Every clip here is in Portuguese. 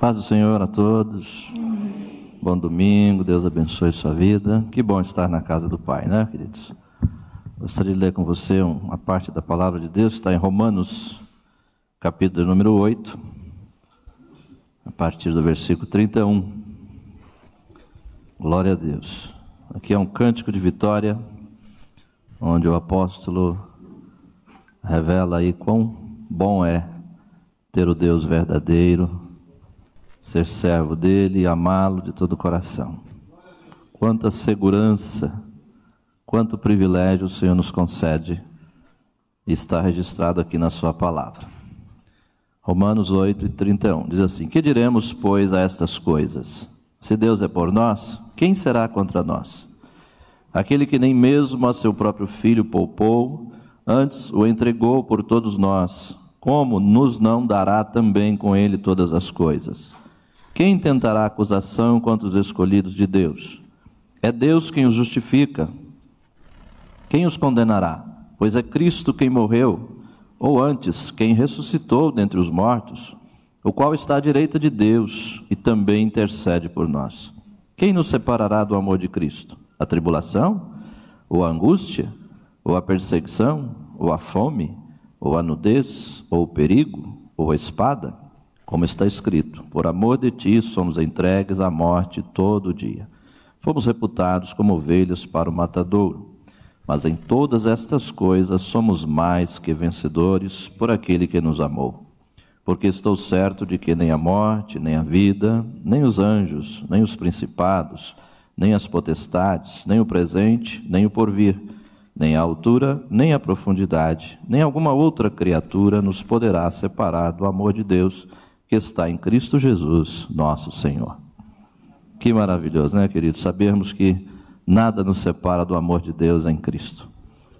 Paz do Senhor a todos. Bom domingo, Deus abençoe sua vida. Que bom estar na casa do Pai, né, queridos? Gostaria de ler com você uma parte da palavra de Deus, está em Romanos, capítulo número 8, a partir do versículo 31. Glória a Deus. Aqui é um cântico de vitória, onde o apóstolo revela aí quão bom é ter o Deus verdadeiro, ser servo dele e amá-lo de todo o coração. Quanta segurança, quanto privilégio o Senhor nos concede está registrado aqui na Sua palavra. Romanos 8 e 31 diz assim: Que diremos, pois, a estas coisas? Se Deus é por nós, quem será contra nós? Aquele que nem mesmo a seu próprio filho poupou, antes o entregou por todos nós, como nos não dará também com ele todas as coisas? Quem tentará acusação contra os escolhidos de Deus? É Deus quem os justifica. Quem os condenará? Pois é Cristo quem morreu, ou antes, quem ressuscitou dentre os mortos, o qual está à direita de Deus e também intercede por nós. Quem nos separará do amor de Cristo? A tribulação? Ou a angústia? Ou a perseguição? Ou a fome? Ou a nudez? Ou o perigo? Ou a espada? Como está escrito: Por amor de ti somos entregues à morte todo dia. Fomos reputados como ovelhas para o matadouro. Mas em todas estas coisas somos mais que vencedores por aquele que nos amou. Porque estou certo de que nem a morte, nem a vida, nem os anjos, nem os principados, nem as potestades, nem o presente, nem o porvir, nem a altura, nem a profundidade, nem alguma outra criatura nos poderá separar do amor de Deus que está em Cristo Jesus, nosso Senhor. Que maravilhoso, né, querido? Sabermos que nada nos separa do amor de Deus em Cristo.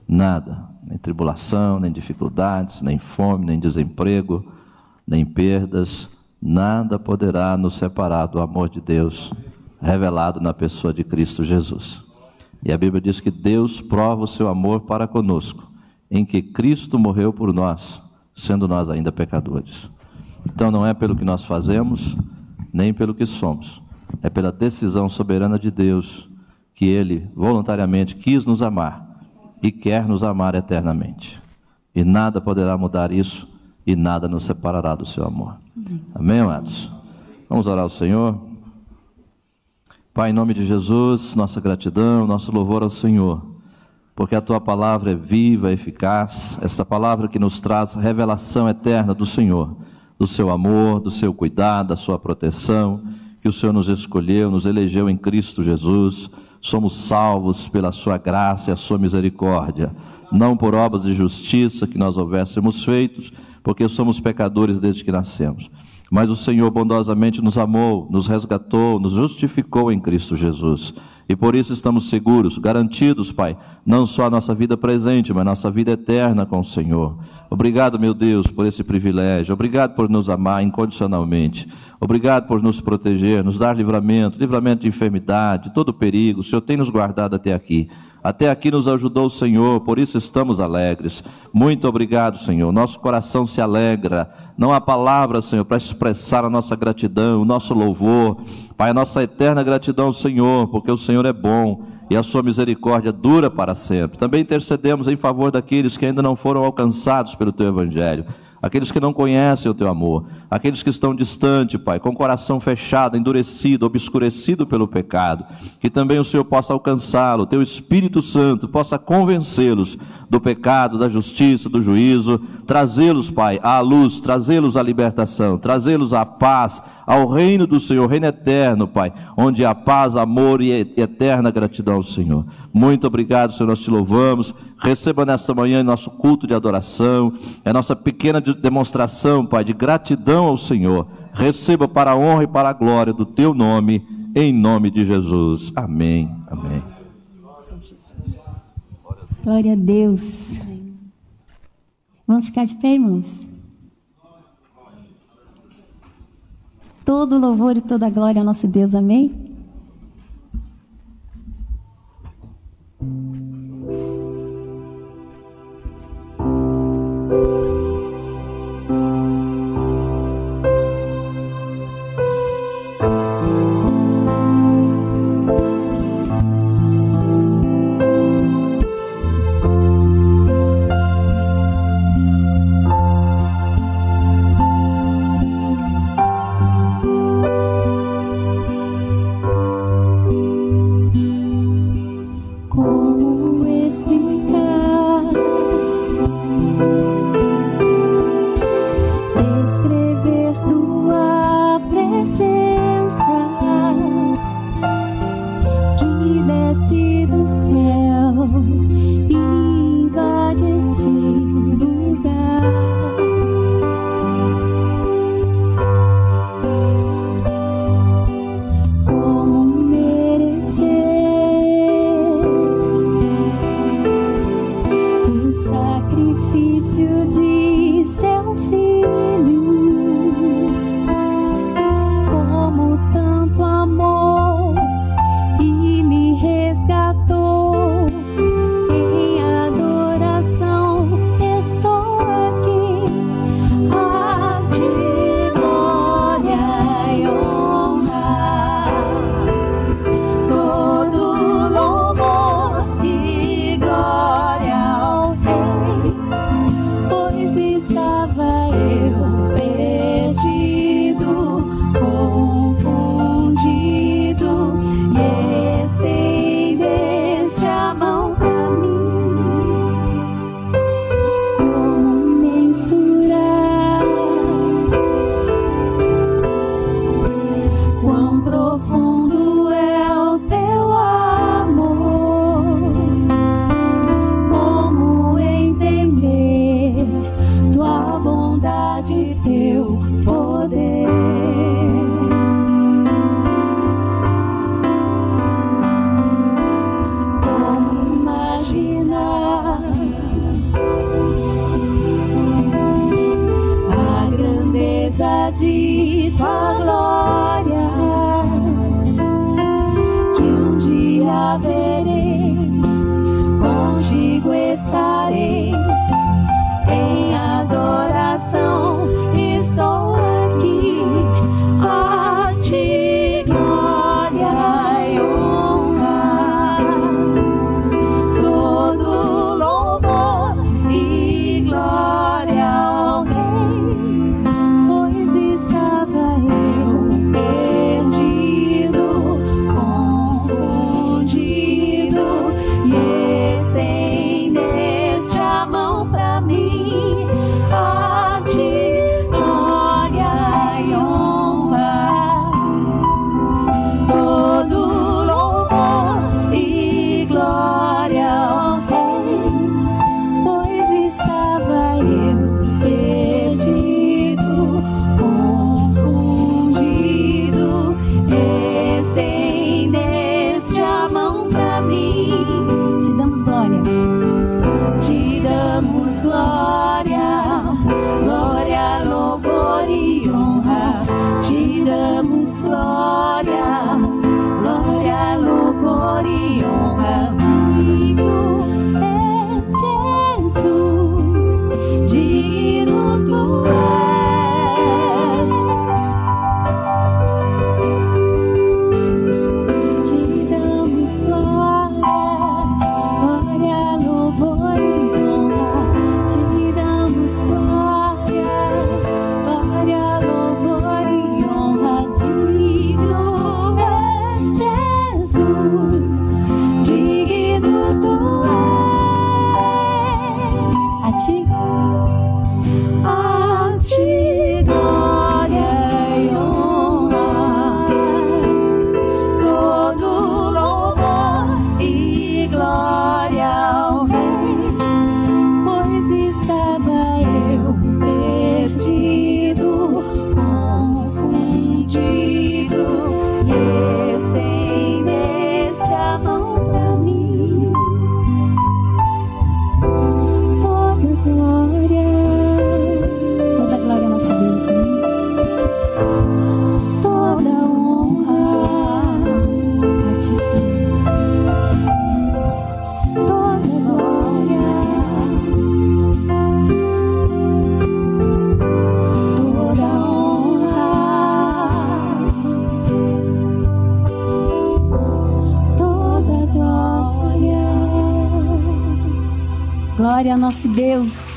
Nada, nem tribulação, nem dificuldades, nem fome, nem desemprego, nem perdas, nada poderá nos separar do amor de Deus revelado na pessoa de Cristo Jesus. E a Bíblia diz que Deus prova o seu amor para conosco, em que Cristo morreu por nós, sendo nós ainda pecadores. Então não é pelo que nós fazemos, nem pelo que somos, é pela decisão soberana de Deus que Ele voluntariamente quis nos amar e quer nos amar eternamente. E nada poderá mudar isso e nada nos separará do seu amor. Amém, amados? Vamos orar ao Senhor. Pai, em nome de Jesus, nossa gratidão, nosso louvor ao Senhor, porque a tua palavra é viva, eficaz, essa palavra que nos traz revelação eterna do Senhor do seu amor, do seu cuidado, da sua proteção, que o Senhor nos escolheu, nos elegeu em Cristo Jesus. Somos salvos pela sua graça e a sua misericórdia, não por obras de justiça que nós houvéssemos feitos, porque somos pecadores desde que nascemos. Mas o Senhor bondosamente nos amou, nos resgatou, nos justificou em Cristo Jesus. E por isso estamos seguros, garantidos, Pai, não só a nossa vida presente, mas a nossa vida eterna com o Senhor. Obrigado, meu Deus, por esse privilégio. Obrigado por nos amar incondicionalmente. Obrigado por nos proteger, nos dar livramento, livramento de enfermidade, de todo perigo. O Senhor tem nos guardado até aqui. Até aqui nos ajudou o Senhor, por isso estamos alegres. Muito obrigado, Senhor. Nosso coração se alegra. Não há palavras, Senhor, para expressar a nossa gratidão, o nosso louvor. Pai, a nossa eterna gratidão ao Senhor, porque o Senhor é bom e a sua misericórdia dura para sempre. Também intercedemos em favor daqueles que ainda não foram alcançados pelo teu evangelho aqueles que não conhecem o teu amor, aqueles que estão distantes, Pai, com o coração fechado, endurecido, obscurecido pelo pecado, que também o Senhor possa alcançá-lo, teu Espírito Santo possa convencê-los do pecado, da justiça, do juízo, trazê-los, Pai, à luz, trazê-los à libertação, trazê-los à paz, ao reino do Senhor, reino eterno, Pai, onde há paz, amor e eterna gratidão ao Senhor. Muito obrigado, Senhor, nós te louvamos. Receba nesta manhã nosso culto de adoração, é nossa pequena demonstração, Pai, de gratidão ao Senhor. Receba para a honra e para a glória do teu nome, em nome de Jesus. Amém. Amém. Glória a Deus. Vamos ficar de pé, irmãos. Todo louvor e toda glória ao nosso Deus, amém? de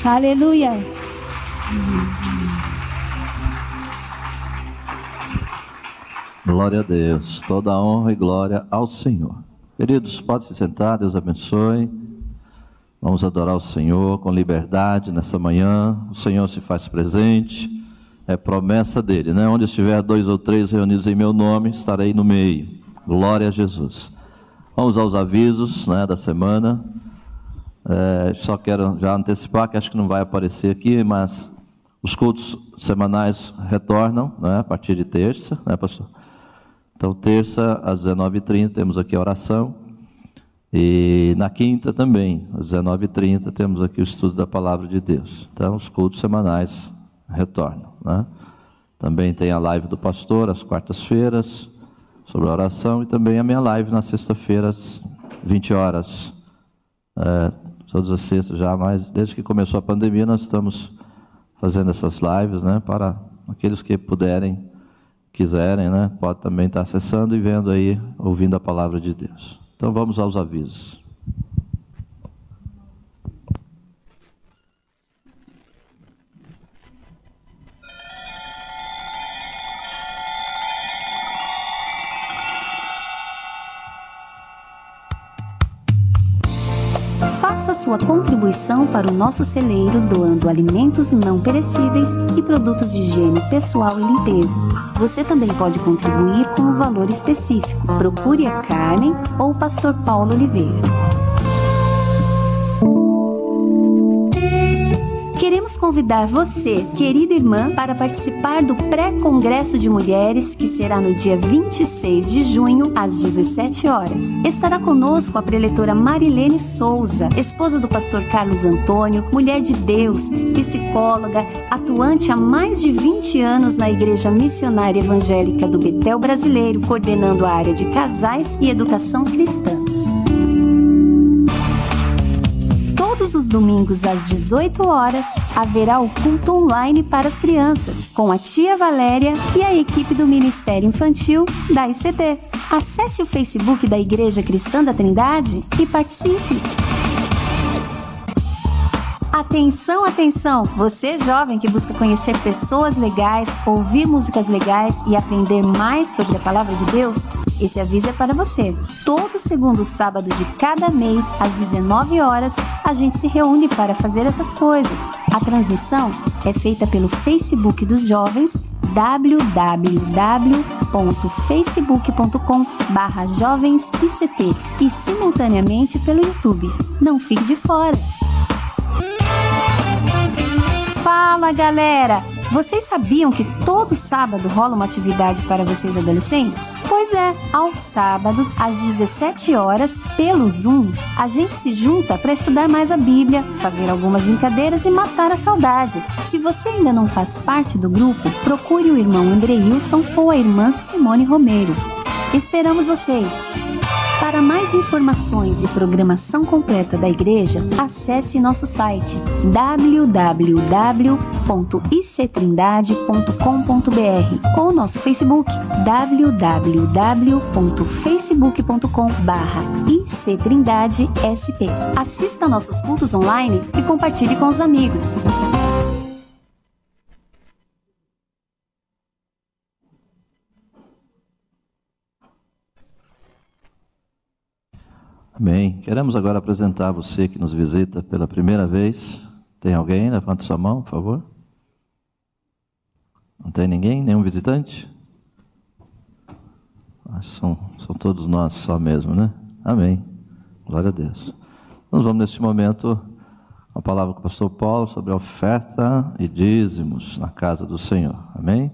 Aleluia. Glória a Deus, toda honra e glória ao Senhor. Queridos, pode se sentar, Deus abençoe. Vamos adorar o Senhor com liberdade nessa manhã. O Senhor se faz presente, é promessa dele, né? Onde estiver dois ou três reunidos em meu nome, estarei no meio. Glória a Jesus. Vamos aos avisos né, da semana. É, só quero já antecipar que acho que não vai aparecer aqui, mas os cultos semanais retornam né, a partir de terça, né, pastor? Então, terça às 19h30 temos aqui a oração. E na quinta também, às 19h30, temos aqui o estudo da palavra de Deus. Então, os cultos semanais retornam. Né? Também tem a live do pastor às quartas-feiras, sobre a oração, e também a minha live na sexta-feira, às 20 horas. É, todas as sextas já, mas desde que começou a pandemia, nós estamos fazendo essas lives, né, para aqueles que puderem, quiserem, né, pode também estar acessando e vendo aí, ouvindo a palavra de Deus. Então vamos aos avisos. Faça sua contribuição para o nosso celeiro doando alimentos não perecíveis e produtos de higiene pessoal e limpeza. Você também pode contribuir com um valor específico. Procure a Carmen ou o Pastor Paulo Oliveira. Queremos convidar você, querida irmã, para participar do pré-congresso de mulheres que será no dia 26 de junho às 17 horas. Estará conosco a preletora Marilene Souza, esposa do pastor Carlos Antônio, mulher de Deus, psicóloga, atuante há mais de 20 anos na Igreja Missionária Evangélica do Betel Brasileiro, coordenando a área de casais e educação cristã. Domingos às 18 horas haverá o culto online para as crianças, com a tia Valéria e a equipe do Ministério Infantil da ICT. Acesse o Facebook da Igreja Cristã da Trindade e participe. Atenção, atenção! Você jovem que busca conhecer pessoas legais, ouvir músicas legais e aprender mais sobre a palavra de Deus, esse aviso é para você. Todo segundo sábado de cada mês, às 19 horas, a gente se reúne para fazer essas coisas. A transmissão é feita pelo Facebook dos jovens www.facebook.com barra e simultaneamente pelo YouTube. Não fique de fora! Fala galera! Vocês sabiam que todo sábado rola uma atividade para vocês adolescentes? Pois é, aos sábados, às 17 horas, pelo Zoom, a gente se junta para estudar mais a Bíblia, fazer algumas brincadeiras e matar a saudade. Se você ainda não faz parte do grupo, procure o irmão Andreilson ou a irmã Simone Romero. Esperamos vocês! Para mais informações e programação completa da igreja, acesse nosso site www.ictrindade.com.br ou nosso Facebook www.facebook.com/ictrindadesp. Assista nossos cultos online e compartilhe com os amigos. Amém. Queremos agora apresentar você que nos visita pela primeira vez. Tem alguém? Levanta sua mão, por favor. Não tem ninguém? Nenhum visitante? São, são todos nós só mesmo, né? Amém. Glória a Deus. Nós vamos neste momento a palavra com o pastor Paulo sobre a oferta e dízimos na casa do Senhor. Amém?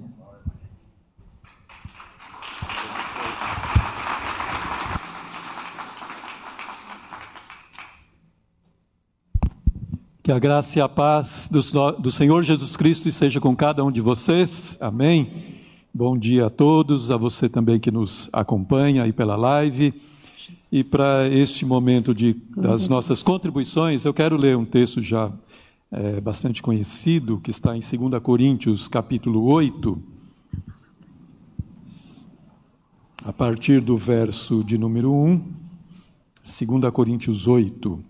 Que a graça e a paz do, do, Senhor Jesus Cristo esteja com cada um de vocês. Amém. Bom dia a todos, a você também que nos acompanha aí pela live. E para este momento de, das nossas contribuições, eu quero ler um texto já é, bastante conhecido, que está em 2 Coríntios, capítulo 8, a partir do verso de número 1, 2 Coríntios 8.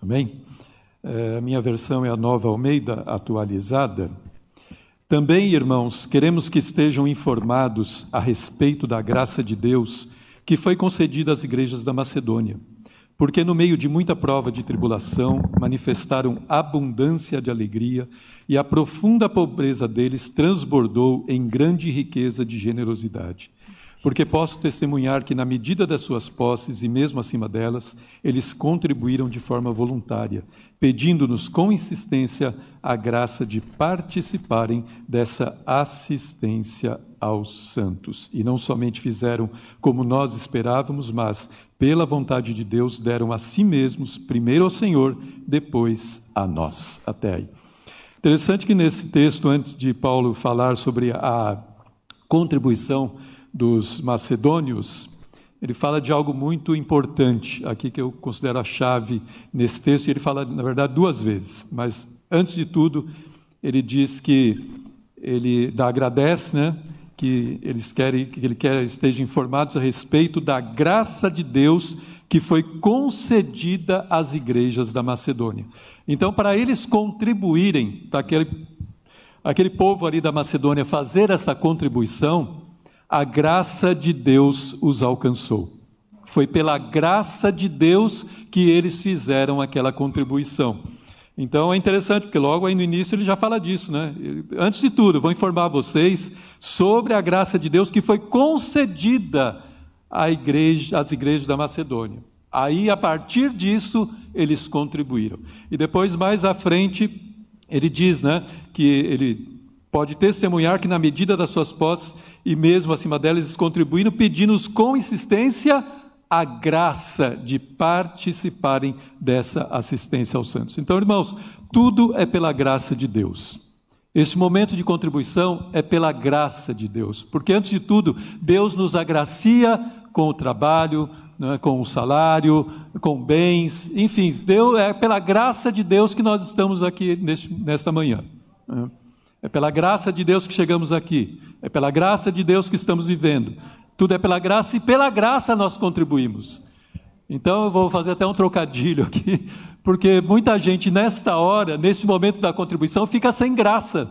Amém? É, a minha versão é a nova Almeida atualizada. Também, irmãos, queremos que estejam informados a respeito da graça de Deus que foi concedida às igrejas da Macedônia, porque no meio de muita prova de tribulação manifestaram abundância de alegria e a profunda pobreza deles transbordou em grande riqueza de generosidade porque posso testemunhar que, na medida das suas posses e mesmo acima delas, eles contribuíram de forma voluntária, pedindo-nos com insistência a graça de participarem dessa assistência aos santos. E não somente fizeram como nós esperávamos, mas, pela vontade de Deus, deram a si mesmos, primeiro ao Senhor, depois a nós. Até aí. Interessante que nesse texto, antes de Paulo falar sobre a contribuição dos macedônios, ele fala de algo muito importante aqui que eu considero a chave nesse texto, e ele fala, na verdade, duas vezes. Mas, antes de tudo, ele diz que ele agradece, né? que eles querem que ele quer estejam informados a respeito da graça de Deus que foi concedida às igrejas da Macedônia. Então, para eles contribuírem, para aquele, aquele povo ali da Macedônia fazer essa contribuição, a graça de Deus os alcançou. Foi pela graça de Deus que eles fizeram aquela contribuição. Então é interessante, porque logo aí no início ele já fala disso, né? Antes de tudo, vou informar vocês sobre a graça de Deus que foi concedida à igreja, às igrejas da Macedônia. Aí, a partir disso, eles contribuíram. E depois, mais à frente, ele diz né, que ele pode testemunhar que, na medida das suas posses, e mesmo acima delas, contribuíram, pedindo-nos com insistência a graça de participarem dessa assistência aos santos. Então, irmãos, tudo é pela graça de Deus. Este momento de contribuição é pela graça de Deus, porque antes de tudo, Deus nos agracia com o trabalho, né, com o salário, com bens, enfim, Deus, é pela graça de Deus que nós estamos aqui neste, nesta manhã. Né. É pela graça de Deus que chegamos aqui, é pela graça de Deus que estamos vivendo. Tudo é pela graça e pela graça nós contribuímos. Então eu vou fazer até um trocadilho aqui, porque muita gente nesta hora, neste momento da contribuição, fica sem graça.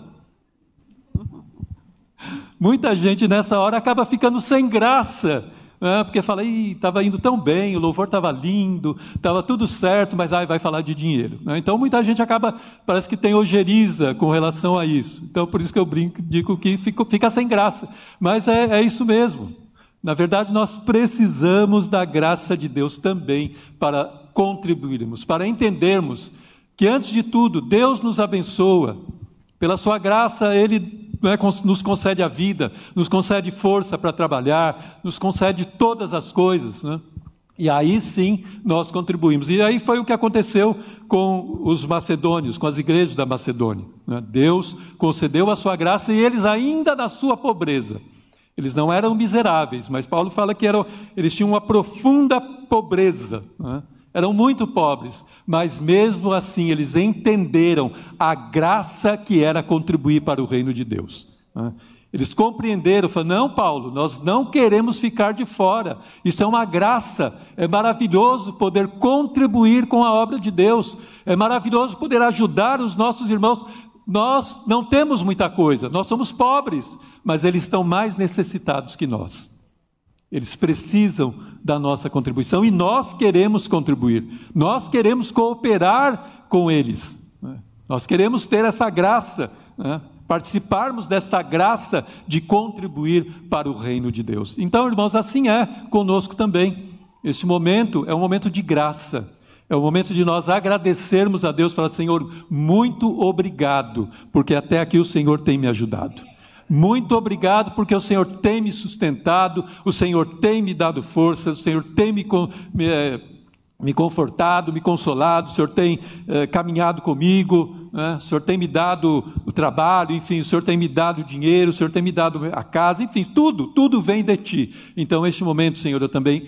Muita gente nessa hora acaba ficando sem graça, né? porque fala, estava indo tão bem, o louvor estava lindo, estava tudo certo, mas ai, vai falar de dinheiro. Né? Então muita gente acaba, parece que tem ojeriza com relação a isso. Então por isso que eu brinco, digo que fica, fica sem graça. Mas é, é isso mesmo. Na verdade, nós precisamos da graça de Deus também para contribuirmos, para entendermos que, antes de tudo, Deus nos abençoa. Pela Sua graça, Ele é, nos concede a vida, nos concede força para trabalhar, nos concede todas as coisas. Né? E aí sim nós contribuímos. E aí foi o que aconteceu com os macedônios, com as igrejas da Macedônia. Né? Deus concedeu a sua graça e eles, ainda na sua pobreza, eles não eram miseráveis, mas Paulo fala que eram, eles tinham uma profunda pobreza. Né? Eram muito pobres, mas mesmo assim eles entenderam a graça que era contribuir para o reino de Deus. Né? Eles compreenderam, falaram: não, Paulo, nós não queremos ficar de fora. Isso é uma graça. É maravilhoso poder contribuir com a obra de Deus. É maravilhoso poder ajudar os nossos irmãos. Nós não temos muita coisa, nós somos pobres, mas eles estão mais necessitados que nós. Eles precisam da nossa contribuição e nós queremos contribuir, nós queremos cooperar com eles, né? nós queremos ter essa graça, né? participarmos desta graça de contribuir para o reino de Deus. Então, irmãos, assim é conosco também. Este momento é um momento de graça. É o momento de nós agradecermos a Deus falar: Senhor, muito obrigado, porque até aqui o Senhor tem me ajudado. Muito obrigado, porque o Senhor tem me sustentado, o Senhor tem me dado forças, o Senhor tem me, me, eh, me confortado, me consolado, o Senhor tem eh, caminhado comigo, né? o Senhor tem me dado o trabalho, enfim, o Senhor tem me dado o dinheiro, o Senhor tem me dado a casa, enfim, tudo, tudo vem de Ti. Então, neste momento, Senhor, eu também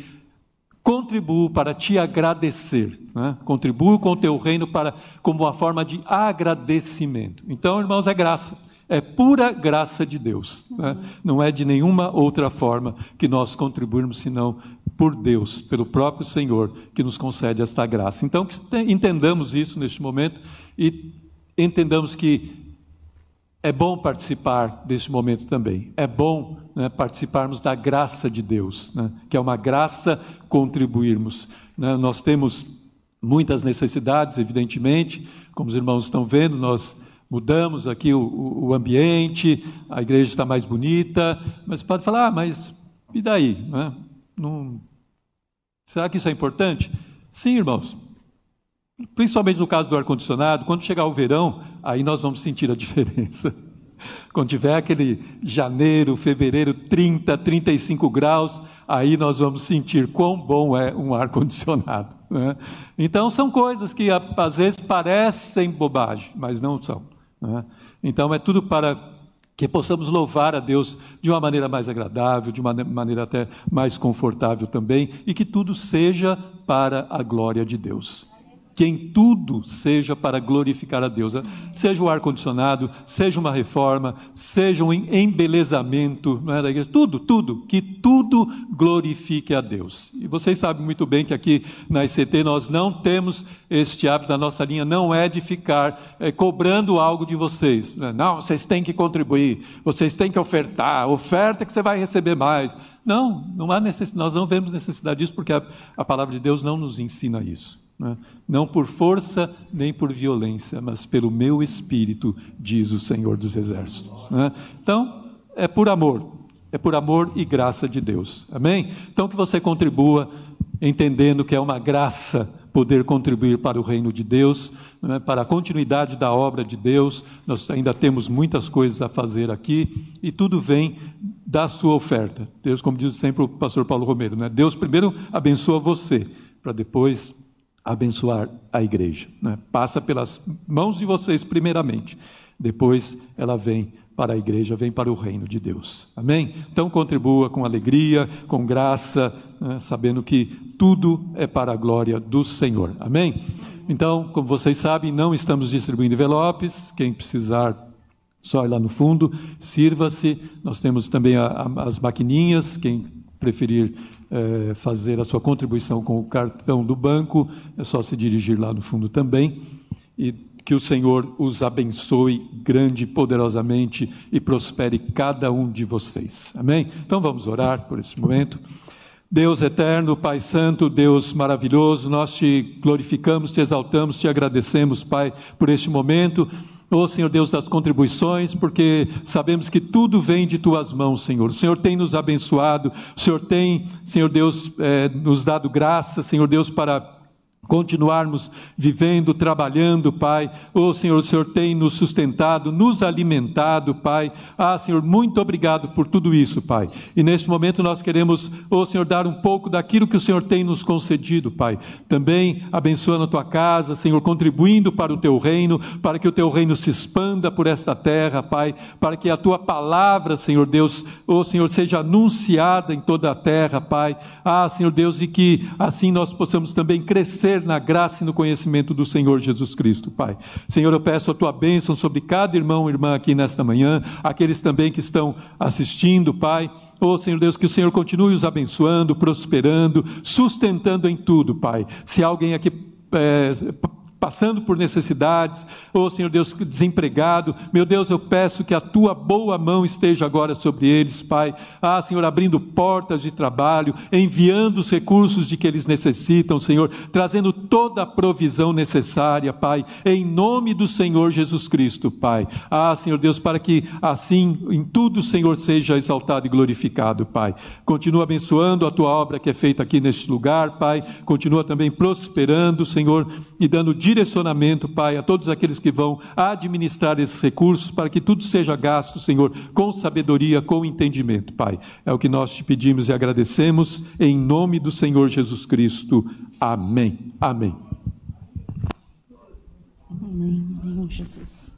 contribuo para te agradecer, né? contribuo com o teu reino para como uma forma de agradecimento. Então, irmãos, é graça, é pura graça de Deus, né? não é de nenhuma outra forma que nós contribuirmos senão por Deus, pelo próprio Senhor que nos concede esta graça. Então, que entendamos isso neste momento e entendamos que é bom participar desse momento também. É bom né, participarmos da graça de Deus, né, que é uma graça contribuirmos. Né, nós temos muitas necessidades, evidentemente, como os irmãos estão vendo, nós mudamos aqui o, o ambiente, a igreja está mais bonita, mas pode falar, ah, mas e daí? Né? Não... Será que isso é importante? Sim, irmãos. Principalmente no caso do ar-condicionado, quando chegar o verão, aí nós vamos sentir a diferença. Quando tiver aquele janeiro, fevereiro, 30, 35 graus, aí nós vamos sentir quão bom é um ar-condicionado. Né? Então, são coisas que às vezes parecem bobagem, mas não são. Né? Então, é tudo para que possamos louvar a Deus de uma maneira mais agradável, de uma maneira até mais confortável também, e que tudo seja para a glória de Deus que em tudo seja para glorificar a Deus. Seja o ar-condicionado, seja uma reforma, seja um embelezamento não é, da igreja, tudo, tudo, que tudo glorifique a Deus. E vocês sabem muito bem que aqui na ICT nós não temos este hábito, a nossa linha não é de ficar é, cobrando algo de vocês. Né? Não, vocês têm que contribuir, vocês têm que ofertar, oferta que você vai receber mais. Não, não há necessidade, nós não vemos necessidade disso porque a, a palavra de Deus não nos ensina isso. Né? Não por força nem por violência, mas pelo meu espírito, diz o Senhor dos Exércitos. Né? Então, é por amor, é por amor e graça de Deus. Amém? Então, que você contribua entendendo que é uma graça poder contribuir para o reino de Deus, né, para a continuidade da obra de Deus. Nós ainda temos muitas coisas a fazer aqui e tudo vem da sua oferta. Deus, como diz sempre o pastor Paulo Romero, né, Deus primeiro abençoa você, para depois abençoar a igreja. Né? Passa pelas mãos de vocês primeiramente, depois ela vem para a igreja, vem para o reino de Deus. Amém? Então contribua com alegria, com graça, né, sabendo que tudo é para a glória do Senhor. Amém? Então, como vocês sabem, não estamos distribuindo envelopes. Quem precisar, só ir lá no fundo, sirva-se. Nós temos também a, a, as maquininhas. Quem preferir é, fazer a sua contribuição com o cartão do banco, é só se dirigir lá no fundo também. E que o Senhor os abençoe grande e poderosamente e prospere cada um de vocês. Amém? Então vamos orar por esse momento. Deus eterno, Pai Santo, Deus maravilhoso, nós te glorificamos, te exaltamos, te agradecemos, Pai, por este momento. Ô oh, Senhor Deus das contribuições, porque sabemos que tudo vem de tuas mãos, Senhor. O Senhor tem nos abençoado, o Senhor tem, Senhor Deus, eh, nos dado graça, Senhor Deus, para continuarmos vivendo, trabalhando, Pai. Oh, Senhor, o Senhor tem nos sustentado, nos alimentado, Pai. Ah, Senhor, muito obrigado por tudo isso, Pai. E neste momento nós queremos, oh, Senhor, dar um pouco daquilo que o Senhor tem nos concedido, Pai. Também abençoando a tua casa, Senhor, contribuindo para o teu reino, para que o teu reino se expanda por esta terra, Pai, para que a tua palavra, Senhor Deus, oh, Senhor, seja anunciada em toda a terra, Pai. Ah, Senhor Deus, e que assim nós possamos também crescer na graça e no conhecimento do Senhor Jesus Cristo, Pai. Senhor, eu peço a tua bênção sobre cada irmão e irmã aqui nesta manhã, aqueles também que estão assistindo, Pai. Oh, Senhor Deus, que o Senhor continue os abençoando, prosperando, sustentando em tudo, Pai. Se alguém aqui é, passando por necessidades, ou oh, Senhor Deus, desempregado, meu Deus, eu peço que a tua boa mão esteja agora sobre eles, Pai. Ah, Senhor, abrindo portas de trabalho, enviando os recursos de que eles necessitam, Senhor, trazendo toda a provisão necessária, Pai, em nome do Senhor Jesus Cristo, Pai. Ah, Senhor Deus, para que assim em tudo o Senhor seja exaltado e glorificado, Pai. Continua abençoando a tua obra que é feita aqui neste lugar, Pai. Continua também prosperando, Senhor, e dando direcionamento, Pai, a todos aqueles que vão administrar esses recursos, para que tudo seja gasto, Senhor, com sabedoria, com entendimento, Pai. É o que nós te pedimos e agradecemos, em nome do Senhor Jesus Cristo. Amém. Amém. Amém, Jesus.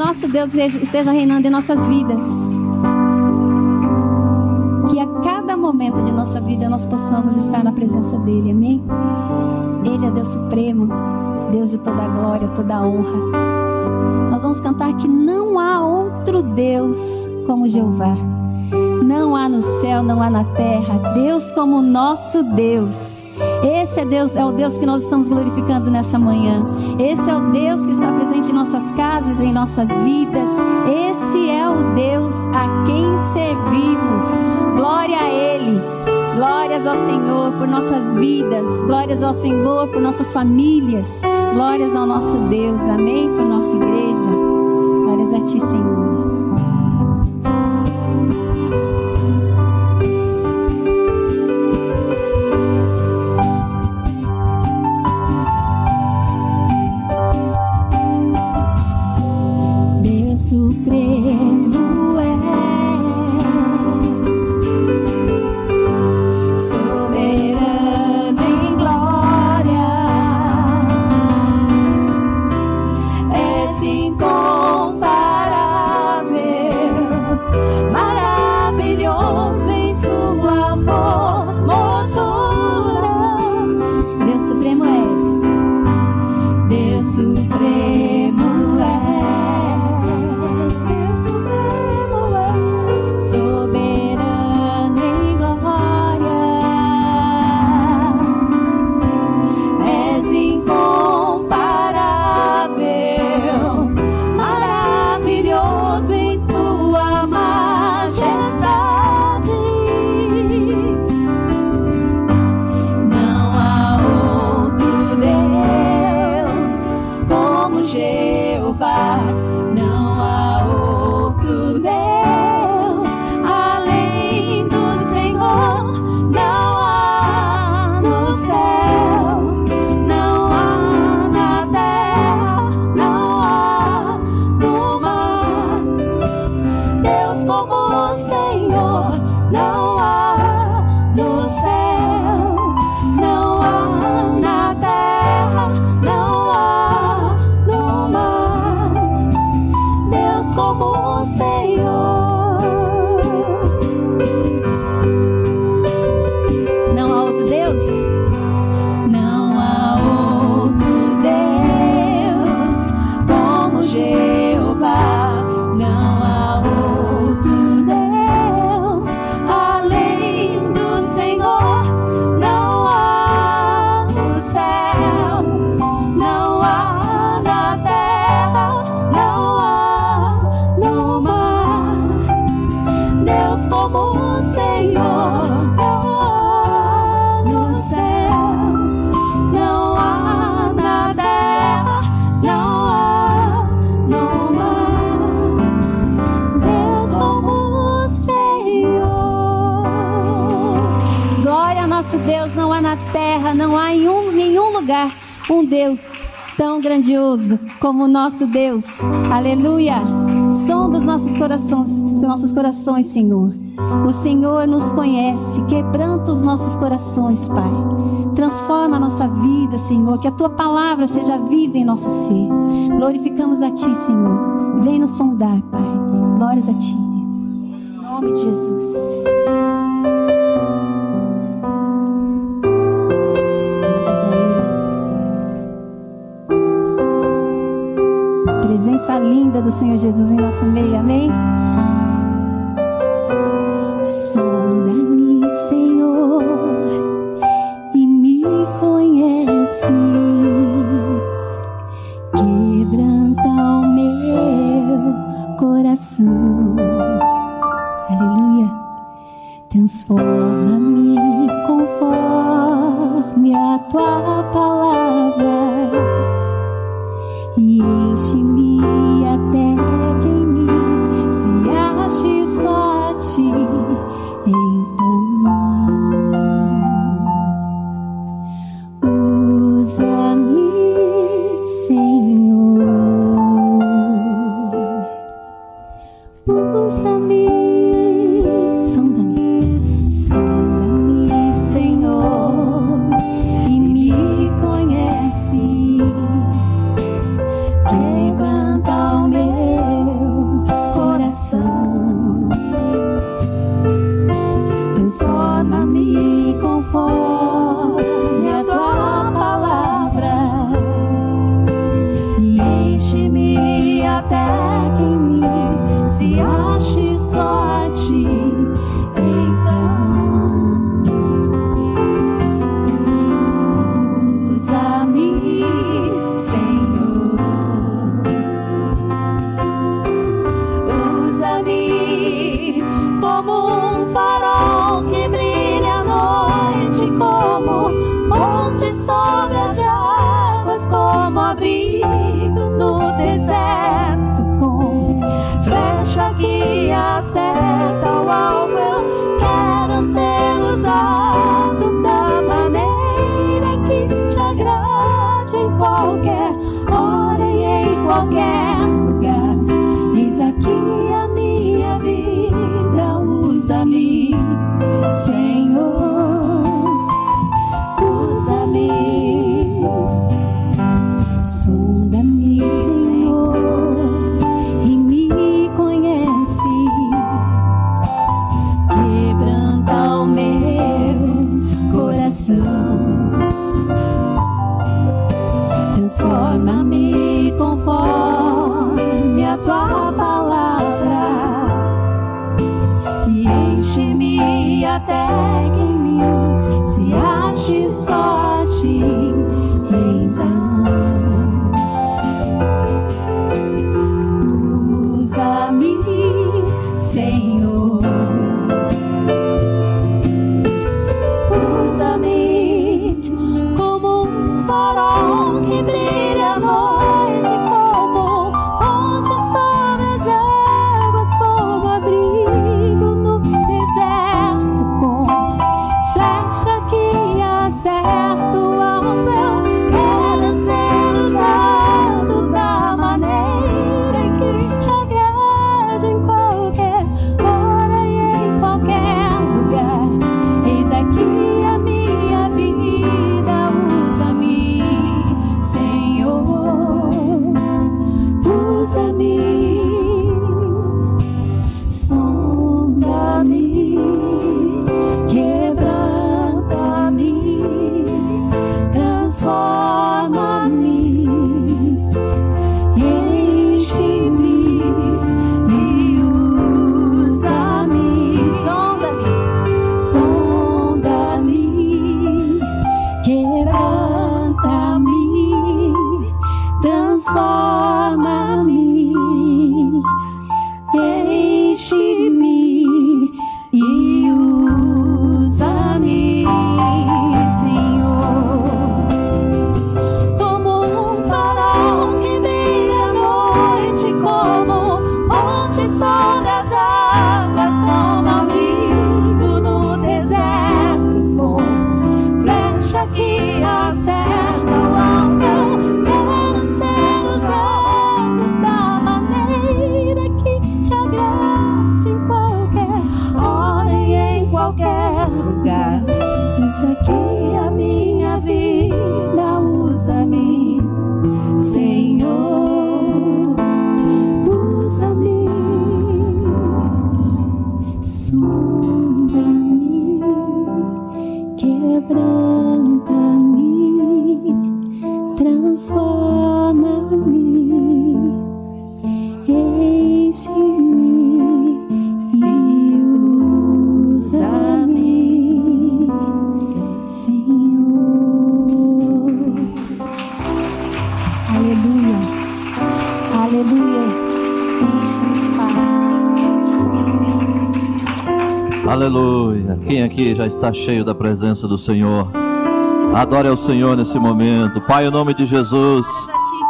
Nosso Deus esteja reinando em nossas vidas. Que a cada momento de nossa vida nós possamos estar na presença dEle. Amém? Ele é Deus Supremo, Deus de toda a glória, toda a honra. Nós vamos cantar que não há outro Deus como Jeová. Não há no céu, não há na terra, Deus como nosso Deus. Esse é Deus, é o Deus que nós estamos glorificando nessa manhã. Esse é o Deus que está presente em nossas casas, em nossas vidas. Esse é o Deus a quem servimos. Glória a Ele. Glórias ao Senhor por nossas vidas. Glórias ao Senhor por nossas famílias. Glórias ao nosso Deus. Amém? Por nossa igreja. Glórias a Ti, Senhor. Um Deus tão grandioso como o nosso Deus. Aleluia! Som dos nossos corações, dos nossos corações, Senhor. O Senhor nos conhece, quebranta os nossos corações, Pai. Transforma a nossa vida, Senhor, que a tua palavra seja viva em nosso ser. Glorificamos a ti, Senhor. Vem nos sondar, Pai. Glórias a ti, Deus. Em nome de Jesus. Presença linda do Senhor Jesus em nosso meio, amém? Aleluia. Quem aqui já está cheio da presença do Senhor? Adore ao Senhor nesse momento. Pai, em nome de Jesus,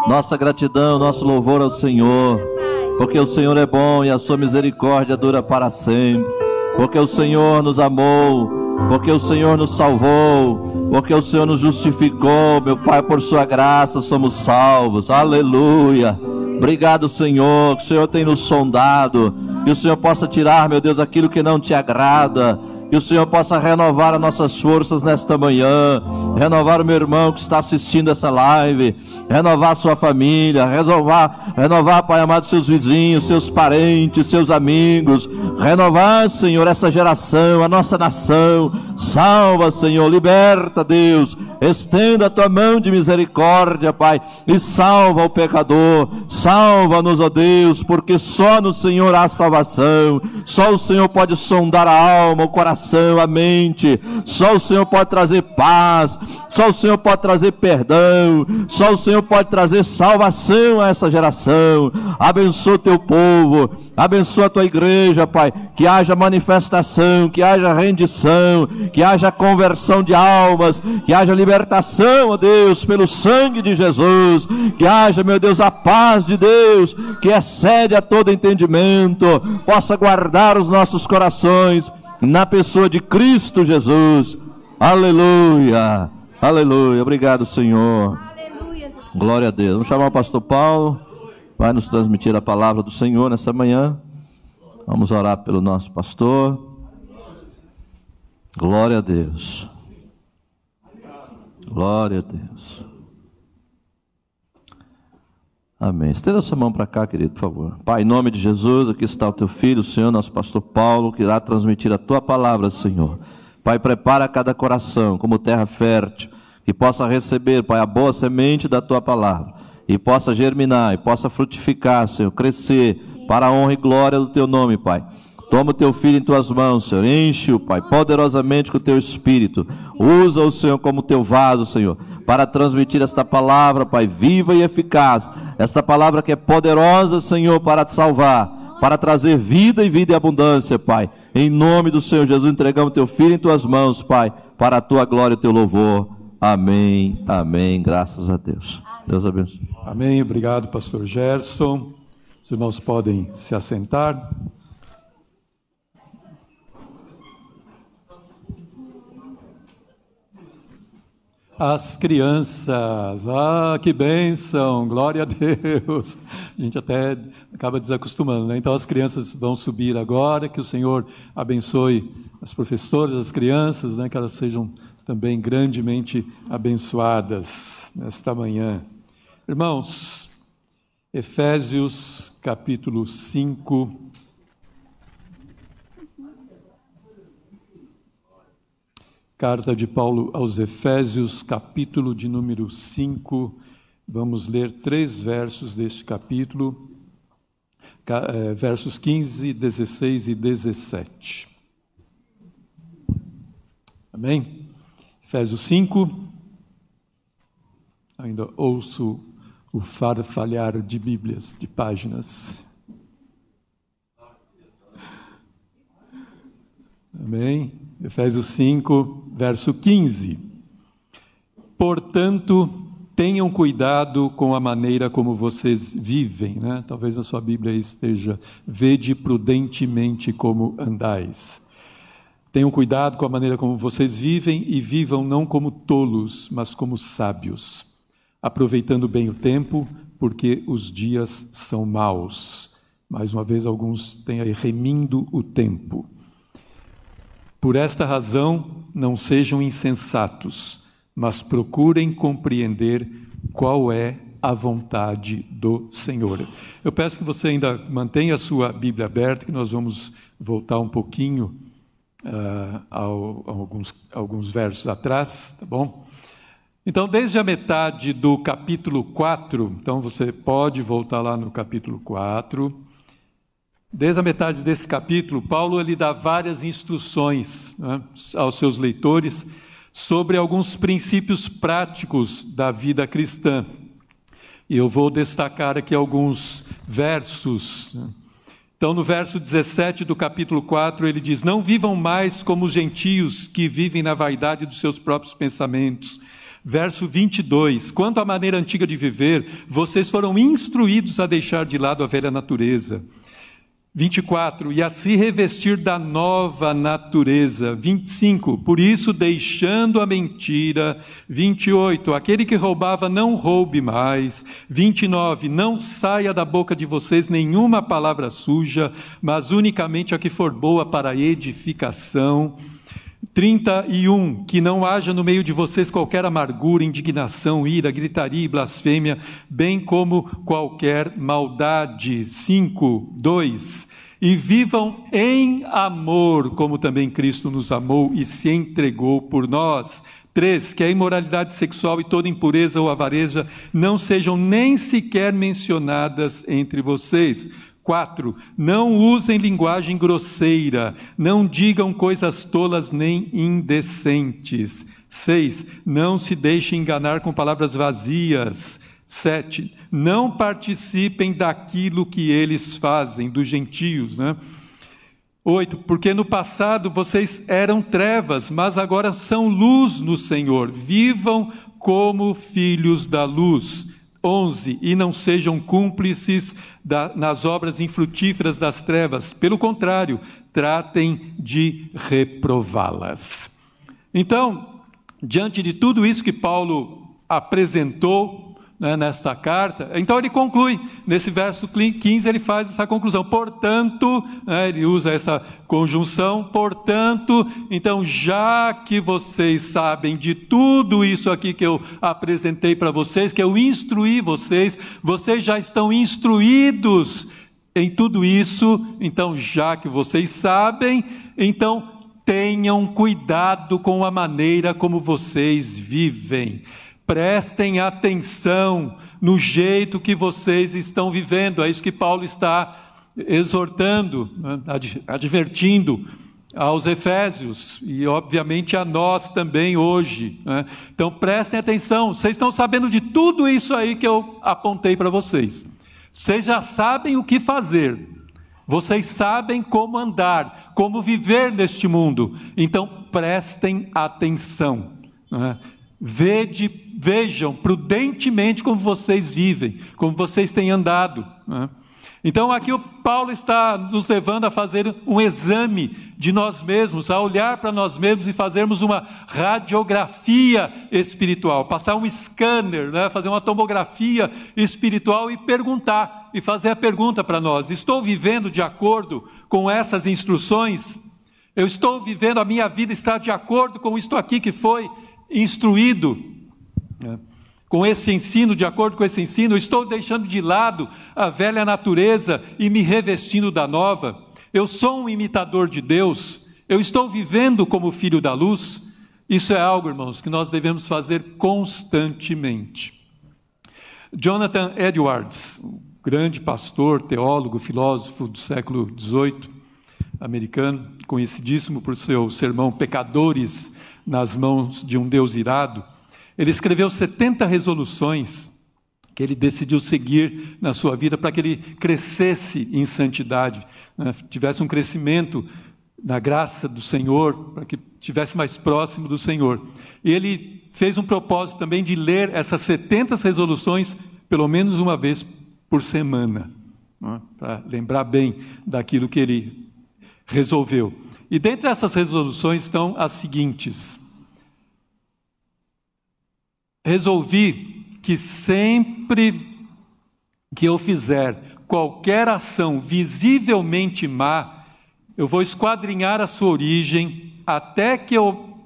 nossa gratidão, nosso louvor ao Senhor porque o Senhor é bom e a sua misericórdia dura para sempre. Porque o Senhor nos amou, porque o Senhor nos salvou, porque o Senhor nos justificou, meu Pai, por sua graça somos salvos. Aleluia. Obrigado, Senhor, que o Senhor tem nos sondado, que o Senhor possa tirar, meu Deus, aquilo que não te agrada que o Senhor possa renovar as nossas forças nesta manhã, renovar o meu irmão que está assistindo essa live, renovar sua família, renovar, renovar, Pai amado, seus vizinhos, seus parentes, seus amigos, renovar, Senhor, essa geração, a nossa nação. Salva, Senhor, liberta, Deus, estenda a tua mão de misericórdia, Pai, e salva o pecador. Salva-nos, ó Deus, porque só no Senhor há salvação. Só o Senhor pode sondar a alma, o coração coração, a mente. Só o Senhor pode trazer paz, só o Senhor pode trazer perdão, só o Senhor pode trazer salvação a essa geração. Abençoa teu povo, abençoa a tua igreja, Pai. Que haja manifestação, que haja rendição, que haja conversão de almas, que haja libertação, ó Deus, pelo sangue de Jesus. Que haja, meu Deus, a paz de Deus, que excede a todo entendimento, possa guardar os nossos corações na pessoa de Cristo Jesus. Aleluia. Aleluia. Obrigado, Senhor. Glória a Deus. Vamos chamar o pastor Paulo. Vai nos transmitir a palavra do Senhor nessa manhã. Vamos orar pelo nosso pastor. Glória a Deus. Glória a Deus. Amém. Estenda sua mão para cá, querido, por favor. Pai, em nome de Jesus, aqui está o teu filho, o Senhor, nosso pastor Paulo, que irá transmitir a tua palavra, Senhor. Pai, prepara cada coração como terra fértil, que possa receber, Pai, a boa semente da tua palavra, e possa germinar, e possa frutificar, Senhor, crescer, para a honra e glória do teu nome, Pai. Toma o teu filho em tuas mãos, Senhor. Enche-o, Pai, poderosamente com o teu espírito. Usa o Senhor como teu vaso, Senhor, para transmitir esta palavra, Pai, viva e eficaz. Esta palavra que é poderosa, Senhor, para te salvar, para trazer vida e vida e abundância, Pai. Em nome do Senhor Jesus, entregamos teu filho em tuas mãos, Pai, para a tua glória e teu louvor. Amém, amém. Graças a Deus. Deus abençoe. Amém. Obrigado, pastor Gerson. Os irmãos podem se assentar. As crianças, ah, que bênção, glória a Deus. A gente até acaba desacostumando, né? Então as crianças vão subir agora, que o Senhor abençoe as professoras, as crianças, né? Que elas sejam também grandemente abençoadas nesta manhã. Irmãos, Efésios capítulo 5, Carta de Paulo aos Efésios, capítulo de número 5. Vamos ler três versos deste capítulo, eh, versos 15, 16 e 17. Amém? Efésios 5. Ainda ouço o farfalhar de Bíblias, de páginas. Amém? Efésios 5, verso 15. Portanto, tenham cuidado com a maneira como vocês vivem. Né? Talvez na sua Bíblia esteja: vede prudentemente como andais. Tenham cuidado com a maneira como vocês vivem e vivam não como tolos, mas como sábios, aproveitando bem o tempo, porque os dias são maus. Mais uma vez, alguns têm aí remindo o tempo. Por esta razão, não sejam insensatos, mas procurem compreender qual é a vontade do Senhor. Eu peço que você ainda mantenha a sua Bíblia aberta, que nós vamos voltar um pouquinho uh, ao, a alguns, alguns versos atrás, tá bom? Então, desde a metade do capítulo 4, então você pode voltar lá no capítulo 4. Desde a metade desse capítulo, Paulo ele dá várias instruções né, aos seus leitores sobre alguns princípios práticos da vida cristã. E eu vou destacar aqui alguns versos. Né. Então, no verso 17 do capítulo 4, ele diz: Não vivam mais como os gentios que vivem na vaidade dos seus próprios pensamentos. Verso 22: Quanto à maneira antiga de viver, vocês foram instruídos a deixar de lado a velha natureza 24, e a se revestir da nova natureza. 25, por isso deixando a mentira. 28, aquele que roubava não roube mais. 29, não saia da boca de vocês nenhuma palavra suja, mas unicamente a que for boa para edificação 31. Que não haja no meio de vocês qualquer amargura, indignação, ira, gritaria e blasfêmia, bem como qualquer maldade. 5. 2. E vivam em amor, como também Cristo nos amou e se entregou por nós. 3. Que a imoralidade sexual e toda impureza ou avareza não sejam nem sequer mencionadas entre vocês 4. Não usem linguagem grosseira, não digam coisas tolas nem indecentes. 6. Não se deixem enganar com palavras vazias. 7. Não participem daquilo que eles fazem, dos gentios. Né? 8. Porque no passado vocês eram trevas, mas agora são luz no Senhor. Vivam como filhos da luz. 11. E não sejam cúmplices da, nas obras infrutíferas das trevas. Pelo contrário, tratem de reprová-las. Então, diante de tudo isso que Paulo apresentou né, nesta carta. Então ele conclui, nesse verso 15, ele faz essa conclusão. Portanto, né, ele usa essa conjunção, portanto, então já que vocês sabem de tudo isso aqui que eu apresentei para vocês, que eu instruí vocês, vocês já estão instruídos em tudo isso, então já que vocês sabem, então tenham cuidado com a maneira como vocês vivem prestem atenção no jeito que vocês estão vivendo. É isso que Paulo está exortando, né, advertindo aos Efésios e, obviamente, a nós também hoje. Né? Então, prestem atenção, vocês estão sabendo de tudo isso aí que eu apontei para vocês. Vocês já sabem o que fazer, vocês sabem como andar, como viver neste mundo. Então, prestem atenção. Né? Vede, vejam prudentemente como vocês vivem, como vocês têm andado. Né? Então, aqui o Paulo está nos levando a fazer um exame de nós mesmos, a olhar para nós mesmos e fazermos uma radiografia espiritual, passar um scanner, né? fazer uma tomografia espiritual e perguntar, e fazer a pergunta para nós: estou vivendo de acordo com essas instruções? Eu estou vivendo, a minha vida está de acordo com isto aqui que foi instruído com esse ensino, de acordo com esse ensino, eu estou deixando de lado a velha natureza e me revestindo da nova. Eu sou um imitador de Deus, eu estou vivendo como filho da luz. Isso é algo, irmãos, que nós devemos fazer constantemente. Jonathan Edwards, grande pastor, teólogo, filósofo do século XVIII, americano, conhecidíssimo por seu sermão Pecadores nas mãos de um Deus irado, ele escreveu 70 resoluções que ele decidiu seguir na sua vida para que ele crescesse em santidade, né? tivesse um crescimento na graça do Senhor, para que estivesse mais próximo do Senhor. E ele fez um propósito também de ler essas 70 resoluções pelo menos uma vez por semana, né? para lembrar bem daquilo que ele resolveu. E dentre essas resoluções estão as seguintes: resolvi que sempre que eu fizer qualquer ação visivelmente má, eu vou esquadrinhar a sua origem até que eu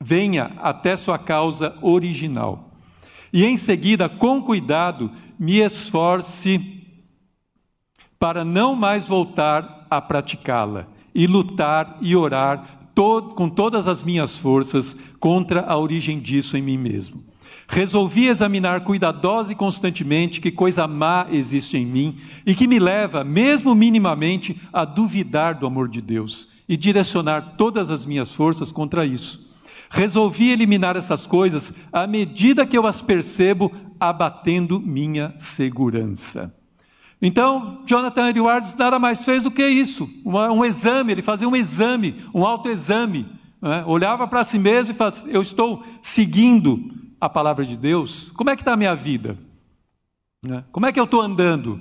venha até sua causa original. E em seguida, com cuidado, me esforce para não mais voltar a praticá-la e lutar e orar todo, com todas as minhas forças contra a origem disso em mim mesmo. Resolvi examinar cuidadosa e constantemente que coisa má existe em mim e que me leva, mesmo minimamente, a duvidar do amor de Deus e direcionar todas as minhas forças contra isso. Resolvi eliminar essas coisas à medida que eu as percebo, abatendo minha segurança. Então, Jonathan Edwards nada mais fez do que isso, uma, um exame, ele fazia um exame, um autoexame, né? olhava para si mesmo e fazia, eu estou seguindo a palavra de Deus? Como é que está a minha vida? Né? Como é que eu estou andando?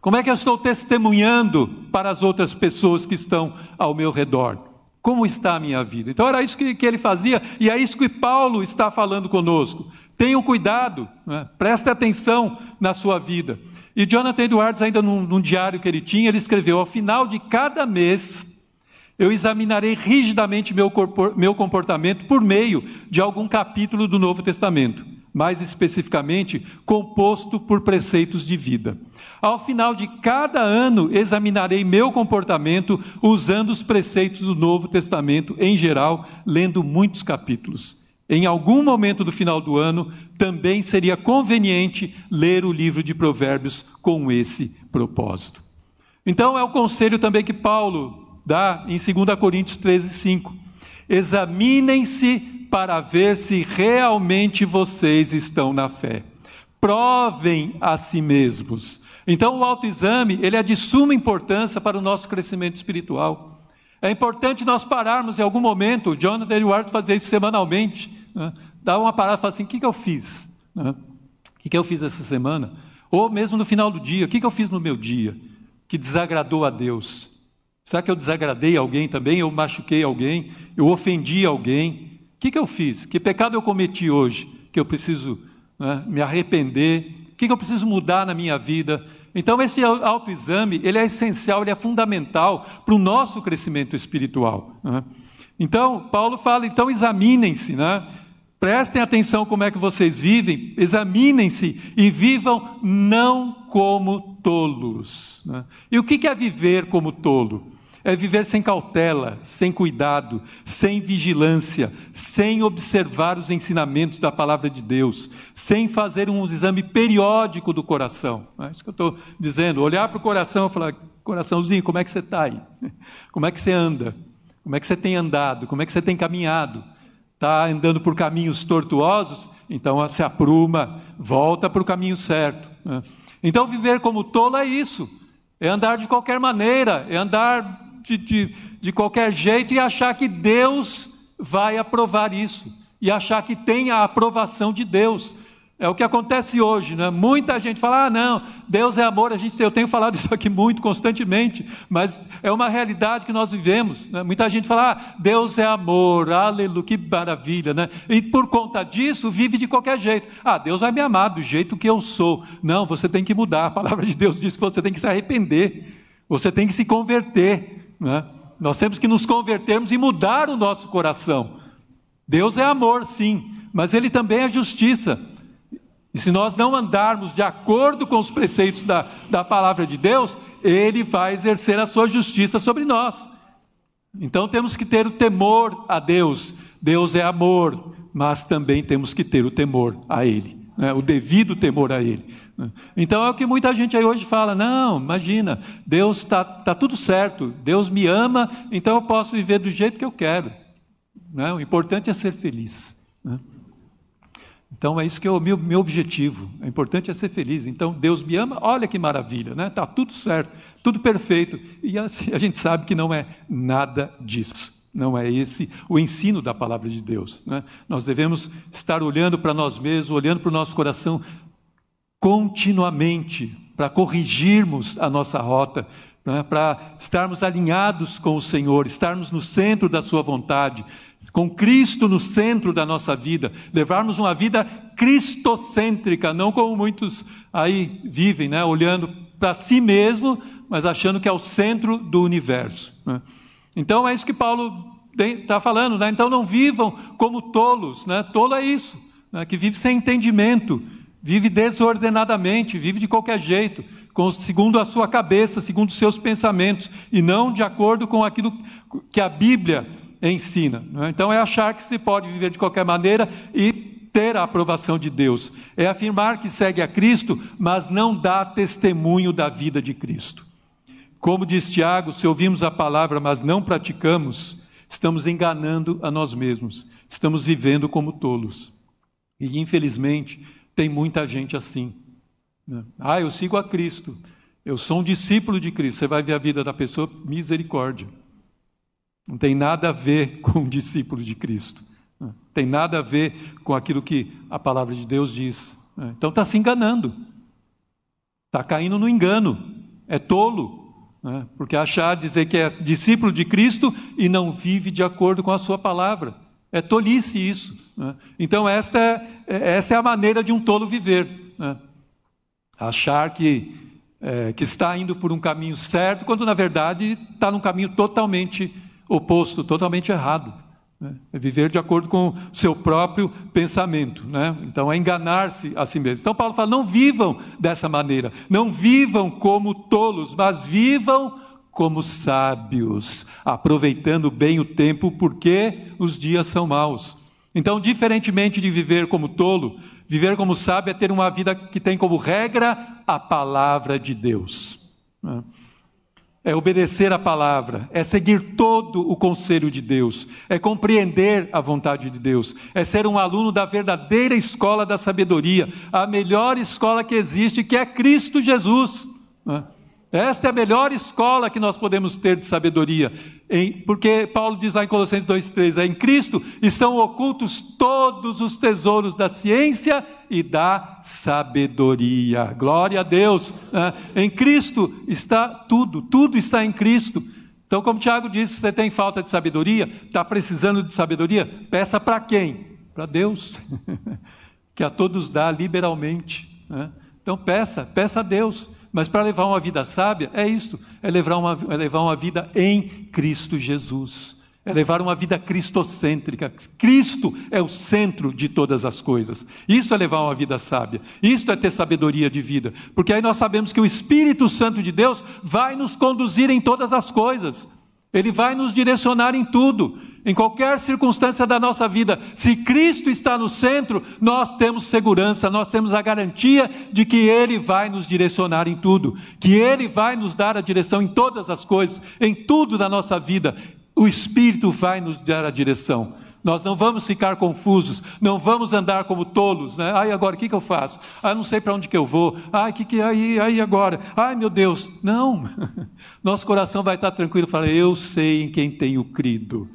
Como é que eu estou testemunhando para as outras pessoas que estão ao meu redor? Como está a minha vida? Então era isso que, que ele fazia, e é isso que Paulo está falando conosco. Tenham cuidado, né? preste atenção na sua vida. E Jonathan Edwards, ainda num, num diário que ele tinha, ele escreveu: ao final de cada mês, eu examinarei rigidamente meu, meu comportamento por meio de algum capítulo do Novo Testamento, mais especificamente composto por preceitos de vida. Ao final de cada ano, examinarei meu comportamento usando os preceitos do Novo Testamento em geral, lendo muitos capítulos. Em algum momento do final do ano, também seria conveniente ler o livro de Provérbios com esse propósito. Então, é o conselho também que Paulo dá em 2 Coríntios 13, 5. Examinem-se para ver se realmente vocês estão na fé. Provem a si mesmos. Então, o autoexame ele é de suma importância para o nosso crescimento espiritual. É importante nós pararmos em algum momento, o Jonathan Edwards fazia isso semanalmente, né? dá uma parada e fala assim: o que, que eu fiz? Né? O que, que eu fiz essa semana? Ou mesmo no final do dia, o que, que eu fiz no meu dia que desagradou a Deus? Será que eu desagradei alguém também? Eu machuquei alguém? Eu ofendi alguém? O que, que eu fiz? Que pecado eu cometi hoje que eu preciso né, me arrepender? O que, que eu preciso mudar na minha vida? Então, esse autoexame, ele é essencial, ele é fundamental para o nosso crescimento espiritual. Né? Então, Paulo fala, então examinem-se, né? Prestem atenção como é que vocês vivem, examinem-se e vivam não como tolos. Né? E o que é viver como tolo? É viver sem cautela, sem cuidado, sem vigilância, sem observar os ensinamentos da palavra de Deus, sem fazer um exame periódico do coração. É isso que eu estou dizendo. Olhar para o coração e falar: coraçãozinho, como é que você está aí? Como é que você anda? Como é que você tem andado? Como é que você tem caminhado? Está andando por caminhos tortuosos? Então se apruma, volta para o caminho certo. Né? Então viver como tolo é isso. É andar de qualquer maneira, é andar de, de, de qualquer jeito e achar que Deus vai aprovar isso, e achar que tem a aprovação de Deus. É o que acontece hoje, né? Muita gente fala: ah, não, Deus é amor. A gente, eu tenho falado isso aqui muito constantemente, mas é uma realidade que nós vivemos. Né? Muita gente fala: ah, Deus é amor, aleluia, que maravilha, né? E por conta disso vive de qualquer jeito. Ah, Deus vai me amar do jeito que eu sou. Não, você tem que mudar. A palavra de Deus diz que você tem que se arrepender, você tem que se converter. Né? Nós temos que nos convertermos e mudar o nosso coração. Deus é amor, sim, mas Ele também é justiça. E se nós não andarmos de acordo com os preceitos da, da palavra de Deus, Ele vai exercer a sua justiça sobre nós. Então temos que ter o temor a Deus. Deus é amor, mas também temos que ter o temor a Ele, né? o devido temor a Ele. Então é o que muita gente aí hoje fala: não, imagina, Deus está tá tudo certo, Deus me ama, então eu posso viver do jeito que eu quero. Né? O importante é ser feliz. Né? Então é isso que é o meu, meu objetivo. O importante é ser feliz. Então Deus me ama, olha que maravilha, né? Tá tudo certo, tudo perfeito. E assim, a gente sabe que não é nada disso. Não é esse o ensino da palavra de Deus. Né? Nós devemos estar olhando para nós mesmos, olhando para o nosso coração, continuamente para corrigirmos a nossa rota, né, para estarmos alinhados com o Senhor, estarmos no centro da Sua vontade, com Cristo no centro da nossa vida, levarmos uma vida cristocêntrica, não como muitos aí vivem, né, olhando para si mesmo, mas achando que é o centro do universo. Né. Então é isso que Paulo está falando, né? então não vivam como tolos, né? tolo é isso, né? que vive sem entendimento, vive desordenadamente, vive de qualquer jeito, segundo a sua cabeça, segundo os seus pensamentos, e não de acordo com aquilo que a Bíblia ensina. É? Então, é achar que se pode viver de qualquer maneira e ter a aprovação de Deus. É afirmar que segue a Cristo, mas não dá testemunho da vida de Cristo. Como diz Tiago, se ouvimos a palavra, mas não praticamos, estamos enganando a nós mesmos, estamos vivendo como tolos. E, infelizmente, tem muita gente assim. Né? Ah, eu sigo a Cristo, Eu sou um discípulo de Cristo. Você vai ver a vida da pessoa, misericórdia. Não tem nada a ver com um discípulo de Cristo. Não tem nada a ver com aquilo que a palavra de Deus diz. Então está se enganando. Está caindo no engano. É tolo. Né? Porque achar, dizer que é discípulo de Cristo e não vive de acordo com a sua palavra. É tolice isso. Né? Então, esta é, é, essa é a maneira de um tolo viver. Né? Achar que, é, que está indo por um caminho certo, quando na verdade está num caminho totalmente oposto, totalmente errado. Né? É viver de acordo com o seu próprio pensamento. Né? Então, é enganar-se a si mesmo. Então, Paulo fala: não vivam dessa maneira, não vivam como tolos, mas vivam como sábios, aproveitando bem o tempo, porque os dias são maus. Então, diferentemente de viver como tolo, viver como sábio é ter uma vida que tem como regra a palavra de Deus. Né? é obedecer a palavra, é seguir todo o conselho de Deus, é compreender a vontade de Deus, é ser um aluno da verdadeira escola da sabedoria, a melhor escola que existe, que é Cristo Jesus. Né? Esta é a melhor escola que nós podemos ter de sabedoria, porque Paulo diz lá em Colossenses 2,3: é, em Cristo estão ocultos todos os tesouros da ciência e da sabedoria. Glória a Deus! Né? Em Cristo está tudo, tudo está em Cristo. Então, como Tiago disse, você tem falta de sabedoria, está precisando de sabedoria, peça para quem? Para Deus, que a todos dá liberalmente. Né? Então, peça, peça a Deus. Mas para levar uma vida sábia, é isso: é levar, uma, é levar uma vida em Cristo Jesus. É levar uma vida cristocêntrica. Cristo é o centro de todas as coisas. Isso é levar uma vida sábia. Isso é ter sabedoria de vida. Porque aí nós sabemos que o Espírito Santo de Deus vai nos conduzir em todas as coisas. Ele vai nos direcionar em tudo, em qualquer circunstância da nossa vida. Se Cristo está no centro, nós temos segurança, nós temos a garantia de que Ele vai nos direcionar em tudo, que Ele vai nos dar a direção em todas as coisas, em tudo da nossa vida. O Espírito vai nos dar a direção. Nós não vamos ficar confusos, não vamos andar como tolos, né? Ai, agora o que, que eu faço? Ah, não sei para onde que eu vou. Ai, que que aí, aí agora? Ai, meu Deus. Não. Nosso coração vai estar tranquilo, fala: "Eu sei em quem tenho crido".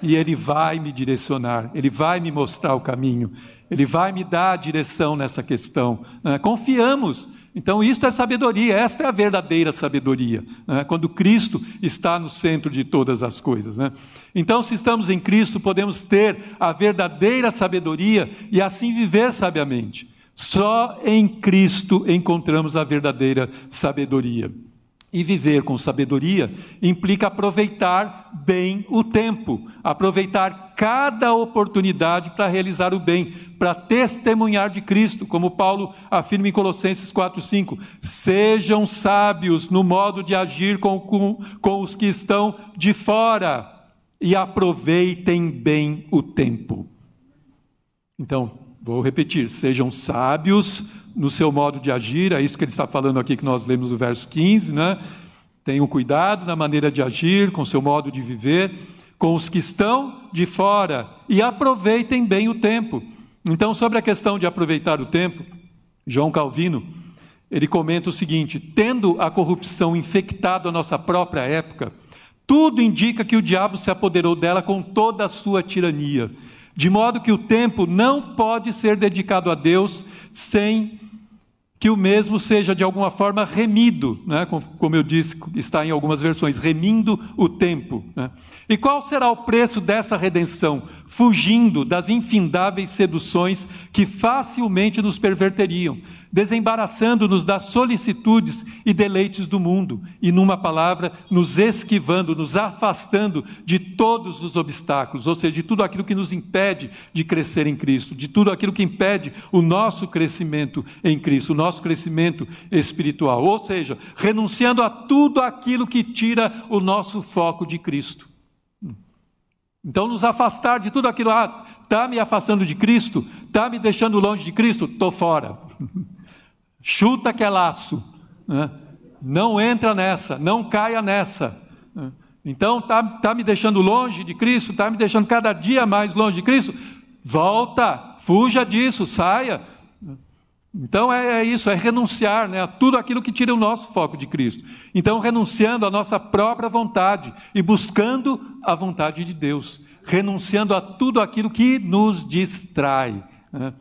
E ele vai me direcionar, ele vai me mostrar o caminho, ele vai me dar a direção nessa questão. Né? Confiamos então, isto é sabedoria, esta é a verdadeira sabedoria, né? quando Cristo está no centro de todas as coisas. Né? Então, se estamos em Cristo, podemos ter a verdadeira sabedoria e assim viver sabiamente. Só em Cristo encontramos a verdadeira sabedoria. E viver com sabedoria implica aproveitar bem o tempo, aproveitar cada oportunidade para realizar o bem, para testemunhar de Cristo, como Paulo afirma em Colossenses 4,5: sejam sábios no modo de agir com, com, com os que estão de fora e aproveitem bem o tempo. Então, vou repetir: sejam sábios no seu modo de agir, é isso que ele está falando aqui que nós lemos no verso 15, né? Tenham cuidado na maneira de agir, com seu modo de viver, com os que estão de fora e aproveitem bem o tempo. Então, sobre a questão de aproveitar o tempo, João Calvino, ele comenta o seguinte: tendo a corrupção infectado a nossa própria época, tudo indica que o diabo se apoderou dela com toda a sua tirania, de modo que o tempo não pode ser dedicado a Deus sem que o mesmo seja de alguma forma remido, né? como eu disse, está em algumas versões, remindo o tempo. Né? E qual será o preço dessa redenção? Fugindo das infindáveis seduções que facilmente nos perverteriam, desembaraçando-nos das solicitudes e deleites do mundo, e, numa palavra, nos esquivando, nos afastando de todos os obstáculos, ou seja, de tudo aquilo que nos impede de crescer em Cristo, de tudo aquilo que impede o nosso crescimento em Cristo, o nosso crescimento espiritual, ou seja, renunciando a tudo aquilo que tira o nosso foco de Cristo. Então, nos afastar de tudo aquilo, ah, está me afastando de Cristo, está me deixando longe de Cristo, estou fora. Chuta que é laço. Né? Não entra nessa, não caia nessa. Né? Então, está tá me deixando longe de Cristo, está me deixando cada dia mais longe de Cristo. Volta, fuja disso, saia. Então é, é isso, é renunciar né, a tudo aquilo que tira o nosso foco de Cristo. Então, renunciando à nossa própria vontade e buscando a vontade de Deus, renunciando a tudo aquilo que nos distrai. Né?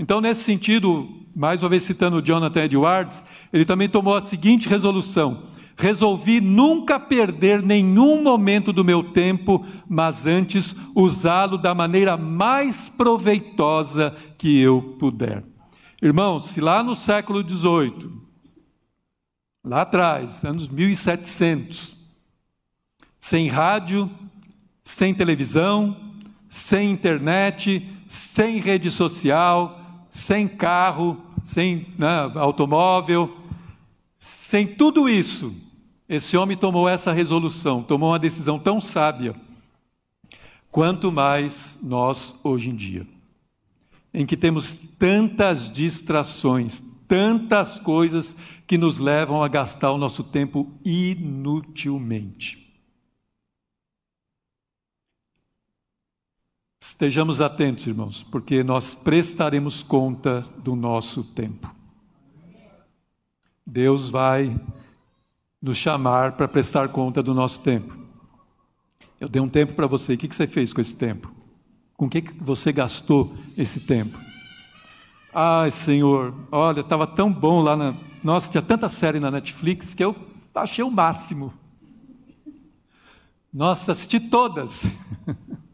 Então, nesse sentido, mais uma vez citando Jonathan Edwards, ele também tomou a seguinte resolução: resolvi nunca perder nenhum momento do meu tempo, mas antes usá-lo da maneira mais proveitosa que eu puder. Irmãos, se lá no século XVIII, lá atrás, anos 1700, sem rádio, sem televisão, sem internet, sem rede social, sem carro, sem né, automóvel, sem tudo isso, esse homem tomou essa resolução, tomou uma decisão tão sábia, quanto mais nós hoje em dia em que temos tantas distrações, tantas coisas que nos levam a gastar o nosso tempo inutilmente. Estejamos atentos, irmãos, porque nós prestaremos conta do nosso tempo. Deus vai nos chamar para prestar conta do nosso tempo. Eu dei um tempo para você, o que você fez com esse tempo? Com o que você gastou esse tempo? Ai, Senhor, olha, estava tão bom lá na. Nossa, tinha tanta série na Netflix que eu achei o máximo. Nossa, assisti todas.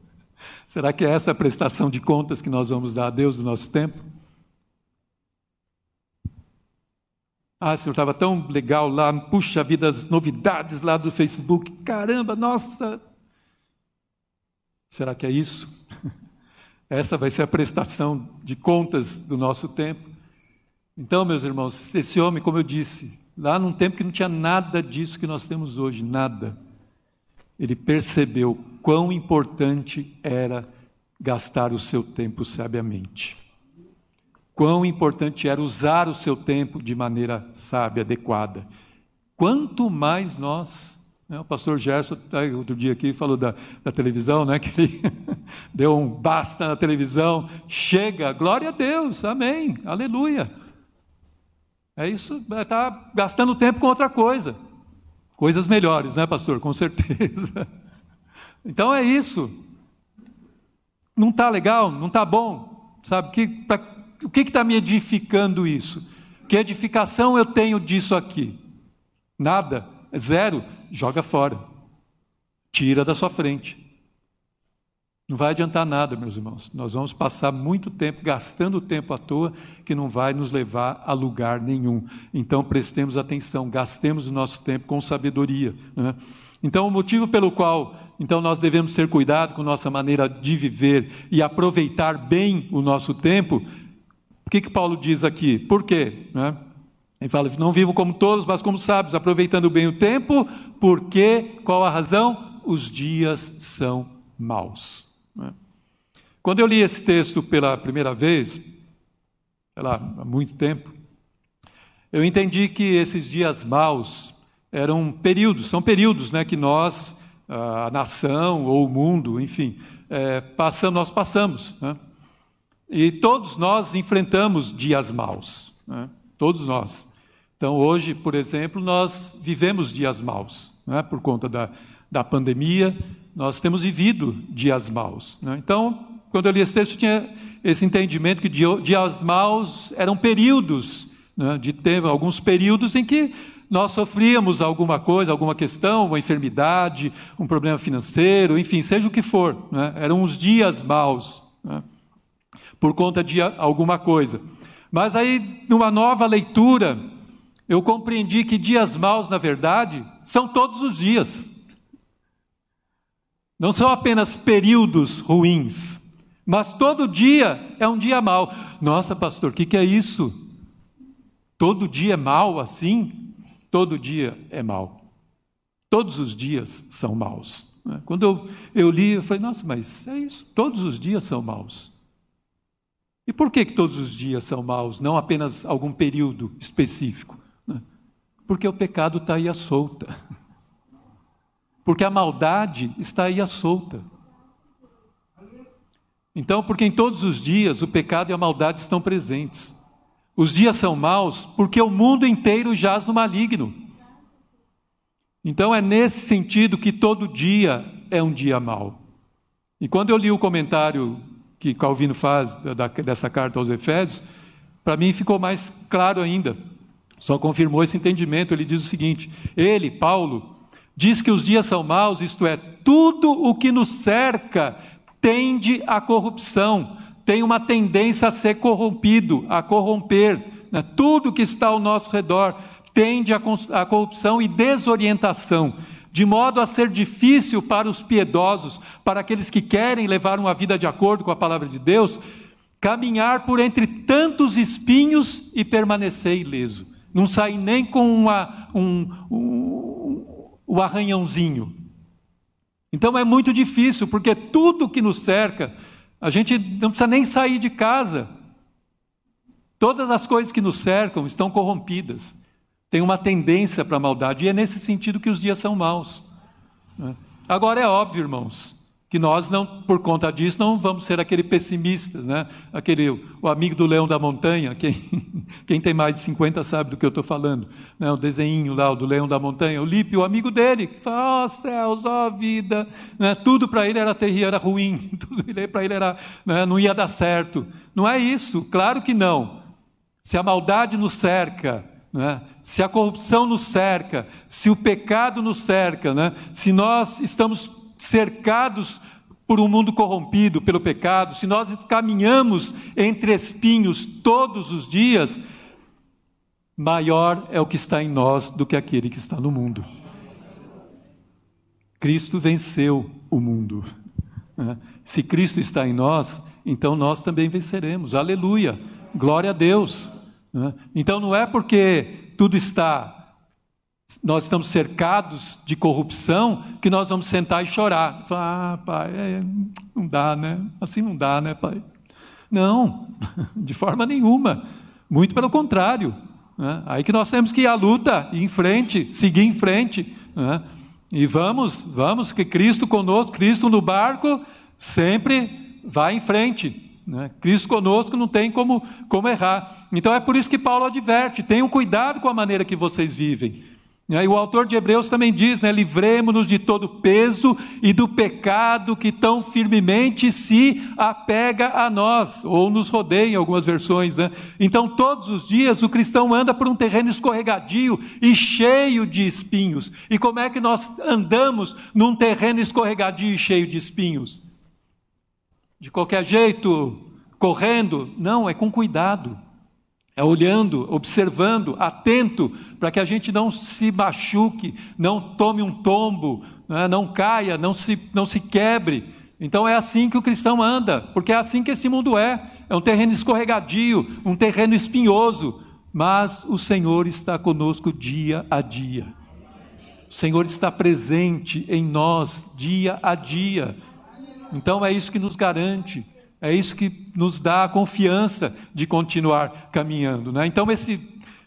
Será que é essa a prestação de contas que nós vamos dar a Deus do nosso tempo? Ah, Senhor, estava tão legal lá, puxa vida, as novidades lá do Facebook. Caramba, nossa, Será que é isso? Essa vai ser a prestação de contas do nosso tempo. Então, meus irmãos, esse homem, como eu disse, lá num tempo que não tinha nada disso que nós temos hoje, nada, ele percebeu quão importante era gastar o seu tempo sabiamente. Quão importante era usar o seu tempo de maneira sábia, adequada. Quanto mais nós né, o pastor Gerson, tá outro dia aqui, falou da, da televisão, né, que ele deu um basta na televisão. Chega, glória a Deus, amém, aleluia. É isso, está é, gastando tempo com outra coisa. Coisas melhores, né, pastor? Com certeza. Então é isso. Não está legal, não está bom. Sabe, que, pra, o que está me edificando isso? Que edificação eu tenho disso aqui? Nada, zero joga fora. Tira da sua frente. Não vai adiantar nada, meus irmãos. Nós vamos passar muito tempo gastando tempo à toa que não vai nos levar a lugar nenhum. Então prestemos atenção, gastemos o nosso tempo com sabedoria. Né? Então o motivo pelo qual então nós devemos ter cuidado com nossa maneira de viver e aproveitar bem o nosso tempo. O que que Paulo diz aqui? Por quê? Né? Ele fala: não vivo como todos, mas como sábios, aproveitando bem o tempo, porque, qual a razão? Os dias são maus. Né? Quando eu li esse texto pela primeira vez, sei lá, há muito tempo, eu entendi que esses dias maus eram períodos, são períodos né, que nós, a nação ou o mundo, enfim, é, passamos, nós passamos. Né? E todos nós enfrentamos dias maus. Né? Todos nós. Então, hoje, por exemplo, nós vivemos dias maus, né? por conta da, da pandemia, nós temos vivido dias maus. Né? Então, quando eu li esse texto, tinha esse entendimento que dias maus eram períodos, né? de tempo, alguns períodos em que nós sofríamos alguma coisa, alguma questão, uma enfermidade, um problema financeiro, enfim, seja o que for. Né? Eram uns dias maus, né? por conta de alguma coisa. Mas aí, numa nova leitura, eu compreendi que dias maus, na verdade, são todos os dias. Não são apenas períodos ruins, mas todo dia é um dia mau. Nossa, pastor, o que, que é isso? Todo dia é mau assim? Todo dia é mau. Todos os dias são maus. Né? Quando eu, eu li, eu falei, nossa, mas é isso, todos os dias são maus. E por que, que todos os dias são maus, não apenas algum período específico? Né? Porque o pecado está aí à solta. Porque a maldade está aí à solta. Então, porque em todos os dias o pecado e a maldade estão presentes. Os dias são maus porque o mundo inteiro jaz no maligno. Então é nesse sentido que todo dia é um dia mau. E quando eu li o comentário que Calvino faz dessa carta aos Efésios, para mim ficou mais claro ainda. Só confirmou esse entendimento. Ele diz o seguinte: ele, Paulo, diz que os dias são maus, isto é, tudo o que nos cerca tende à corrupção, tem uma tendência a ser corrompido, a corromper. Né? Tudo que está ao nosso redor tende à corrupção e desorientação de modo a ser difícil para os piedosos, para aqueles que querem levar uma vida de acordo com a palavra de Deus, caminhar por entre tantos espinhos e permanecer ileso. Não sair nem com uma, um, um, um arranhãozinho. Então é muito difícil, porque tudo que nos cerca, a gente não precisa nem sair de casa. Todas as coisas que nos cercam estão corrompidas tem uma tendência para a maldade, e é nesse sentido que os dias são maus. Né? Agora é óbvio, irmãos, que nós não, por conta disso, não vamos ser aquele pessimistas, né? Aquele o amigo do leão da montanha, quem, quem tem mais de 50 sabe do que eu estou falando, né? O desenho lá, o do leão da montanha, o Lipe, o amigo dele, ó oh, céus, ó oh, vida, né? Tudo para ele era terrível, era ruim, tudo para ele era, né? não ia dar certo. Não é isso, claro que não. Se a maldade nos cerca, né? se a corrupção nos cerca, se o pecado nos cerca, né? se nós estamos cercados por um mundo corrompido pelo pecado, se nós caminhamos entre espinhos todos os dias, maior é o que está em nós do que aquele que está no mundo. Cristo venceu o mundo. Né? Se Cristo está em nós, então nós também venceremos. Aleluia! Glória a Deus! Né? Então não é porque tudo está, nós estamos cercados de corrupção, que nós vamos sentar e chorar. ah, pai, é, não dá, né? Assim não dá, né, pai? Não, de forma nenhuma. Muito pelo contrário. Né? Aí que nós temos que ir à luta, ir em frente, seguir em frente. Né? E vamos, vamos, que Cristo conosco, Cristo no barco, sempre vai em frente. Né? Cristo conosco não tem como, como errar. Então é por isso que Paulo adverte: tenham cuidado com a maneira que vocês vivem. E o autor de Hebreus também diz, né, livremos-nos de todo peso e do pecado que tão firmemente se apega a nós, ou nos rodeia em algumas versões. Né? Então, todos os dias o cristão anda por um terreno escorregadio e cheio de espinhos. E como é que nós andamos num terreno escorregadio e cheio de espinhos? de qualquer jeito, correndo. Não, é com cuidado. É olhando, observando, atento, para que a gente não se machuque, não tome um tombo, né, não caia, não se, não se quebre. Então é assim que o cristão anda, porque é assim que esse mundo é. É um terreno escorregadio, um terreno espinhoso, mas o Senhor está conosco dia a dia. O Senhor está presente em nós dia a dia. Então é isso que nos garante, é isso que nos dá a confiança de continuar caminhando. Né? Então, esse,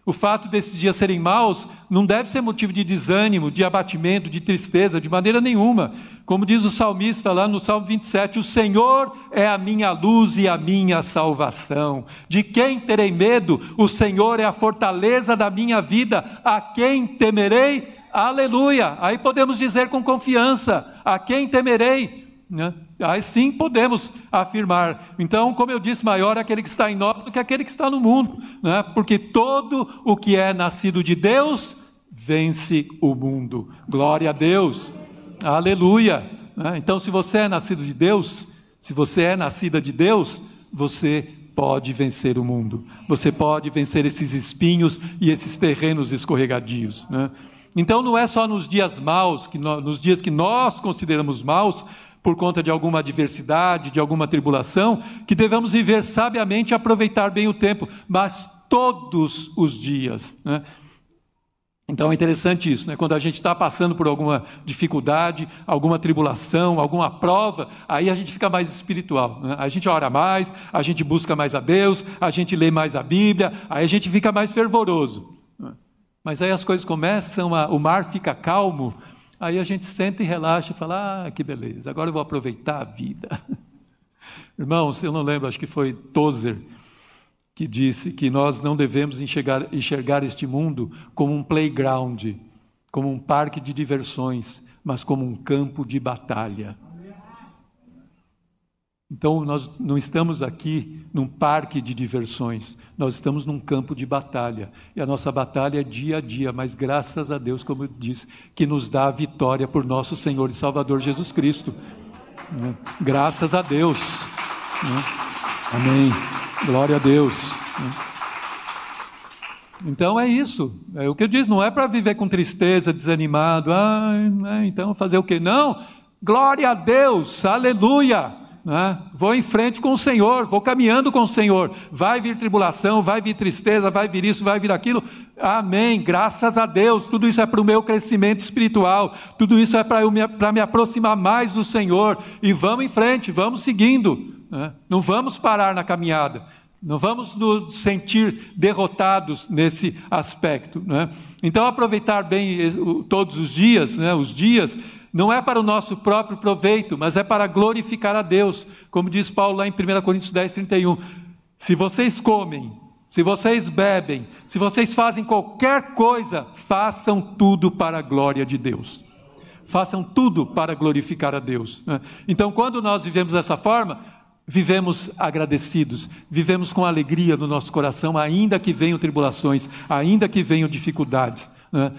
o fato desses dias serem maus não deve ser motivo de desânimo, de abatimento, de tristeza, de maneira nenhuma. Como diz o salmista lá no Salmo 27, o Senhor é a minha luz e a minha salvação. De quem terei medo? O Senhor é a fortaleza da minha vida. A quem temerei? Aleluia! Aí podemos dizer com confiança: a quem temerei? Né? Aí sim podemos afirmar. Então, como eu disse, maior é aquele que está em nós do que aquele que está no mundo, né? porque todo o que é nascido de Deus vence o mundo. Glória a Deus, aleluia. Né? Então, se você é nascido de Deus, se você é nascida de Deus, você pode vencer o mundo, você pode vencer esses espinhos e esses terrenos escorregadios. Né? Então, não é só nos dias maus, que nos dias que nós consideramos maus, por conta de alguma adversidade, de alguma tribulação, que devemos viver sabiamente e aproveitar bem o tempo, mas todos os dias. Né? Então é interessante isso, né? quando a gente está passando por alguma dificuldade, alguma tribulação, alguma prova, aí a gente fica mais espiritual. Né? A gente ora mais, a gente busca mais a Deus, a gente lê mais a Bíblia, aí a gente fica mais fervoroso. Né? Mas aí as coisas começam, a, o mar fica calmo, Aí a gente senta e relaxa e fala: ah, que beleza, agora eu vou aproveitar a vida. Irmãos, eu não lembro, acho que foi Tozer, que disse que nós não devemos enxergar, enxergar este mundo como um playground, como um parque de diversões, mas como um campo de batalha. Então, nós não estamos aqui num parque de diversões, nós estamos num campo de batalha. E a nossa batalha é dia a dia, mas graças a Deus, como disse, que nos dá a vitória por nosso Senhor e Salvador Jesus Cristo. Né? Graças a Deus. Né? Amém. Glória a Deus. Né? Então é isso. É o que eu disse, não é para viver com tristeza, desanimado. Ah, então fazer o quê? Não. Glória a Deus. Aleluia. Né? Vou em frente com o Senhor, vou caminhando com o Senhor. Vai vir tribulação, vai vir tristeza, vai vir isso, vai vir aquilo. Amém. Graças a Deus. Tudo isso é para o meu crescimento espiritual. Tudo isso é para me, me aproximar mais do Senhor. E vamos em frente, vamos seguindo. Né? Não vamos parar na caminhada. Não vamos nos sentir derrotados nesse aspecto. Né? Então, aproveitar bem todos os dias, né? os dias não é para o nosso próprio proveito, mas é para glorificar a Deus, como diz Paulo lá em 1 Coríntios 10, 31. Se vocês comem, se vocês bebem, se vocês fazem qualquer coisa, façam tudo para a glória de Deus. Façam tudo para glorificar a Deus. Né? Então, quando nós vivemos dessa forma, vivemos agradecidos, vivemos com alegria no nosso coração, ainda que venham tribulações, ainda que venham dificuldades. Né?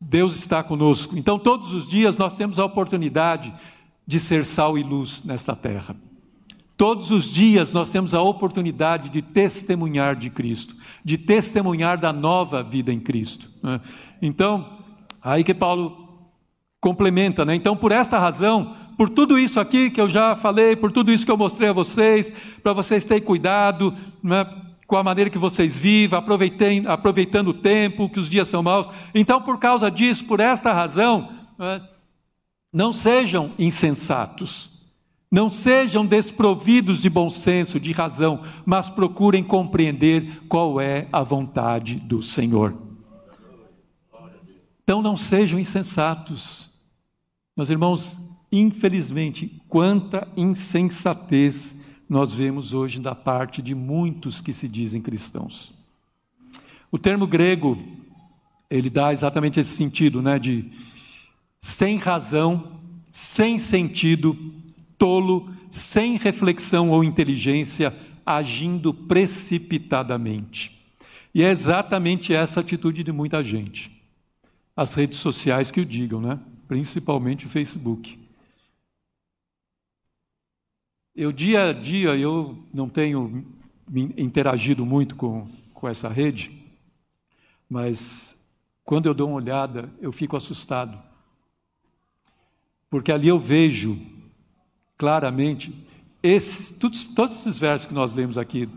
Deus está conosco. Então, todos os dias nós temos a oportunidade de ser sal e luz nesta terra. Todos os dias nós temos a oportunidade de testemunhar de Cristo, de testemunhar da nova vida em Cristo. Né? Então, aí que Paulo complementa, né? Então, por esta razão, por tudo isso aqui que eu já falei, por tudo isso que eu mostrei a vocês, para vocês terem cuidado, né? Com a maneira que vocês vivem, aproveitando o tempo, que os dias são maus. Então, por causa disso, por esta razão, não sejam insensatos, não sejam desprovidos de bom senso, de razão, mas procurem compreender qual é a vontade do Senhor. Então, não sejam insensatos. Meus irmãos, infelizmente, quanta insensatez nós vemos hoje da parte de muitos que se dizem cristãos. O termo grego, ele dá exatamente esse sentido, né, de sem razão, sem sentido, tolo, sem reflexão ou inteligência, agindo precipitadamente. E é exatamente essa atitude de muita gente. As redes sociais que o digam, né? Principalmente o Facebook. Eu, dia a dia, eu não tenho interagido muito com, com essa rede, mas quando eu dou uma olhada, eu fico assustado. Porque ali eu vejo claramente esses, todos, todos esses versos que nós lemos aqui,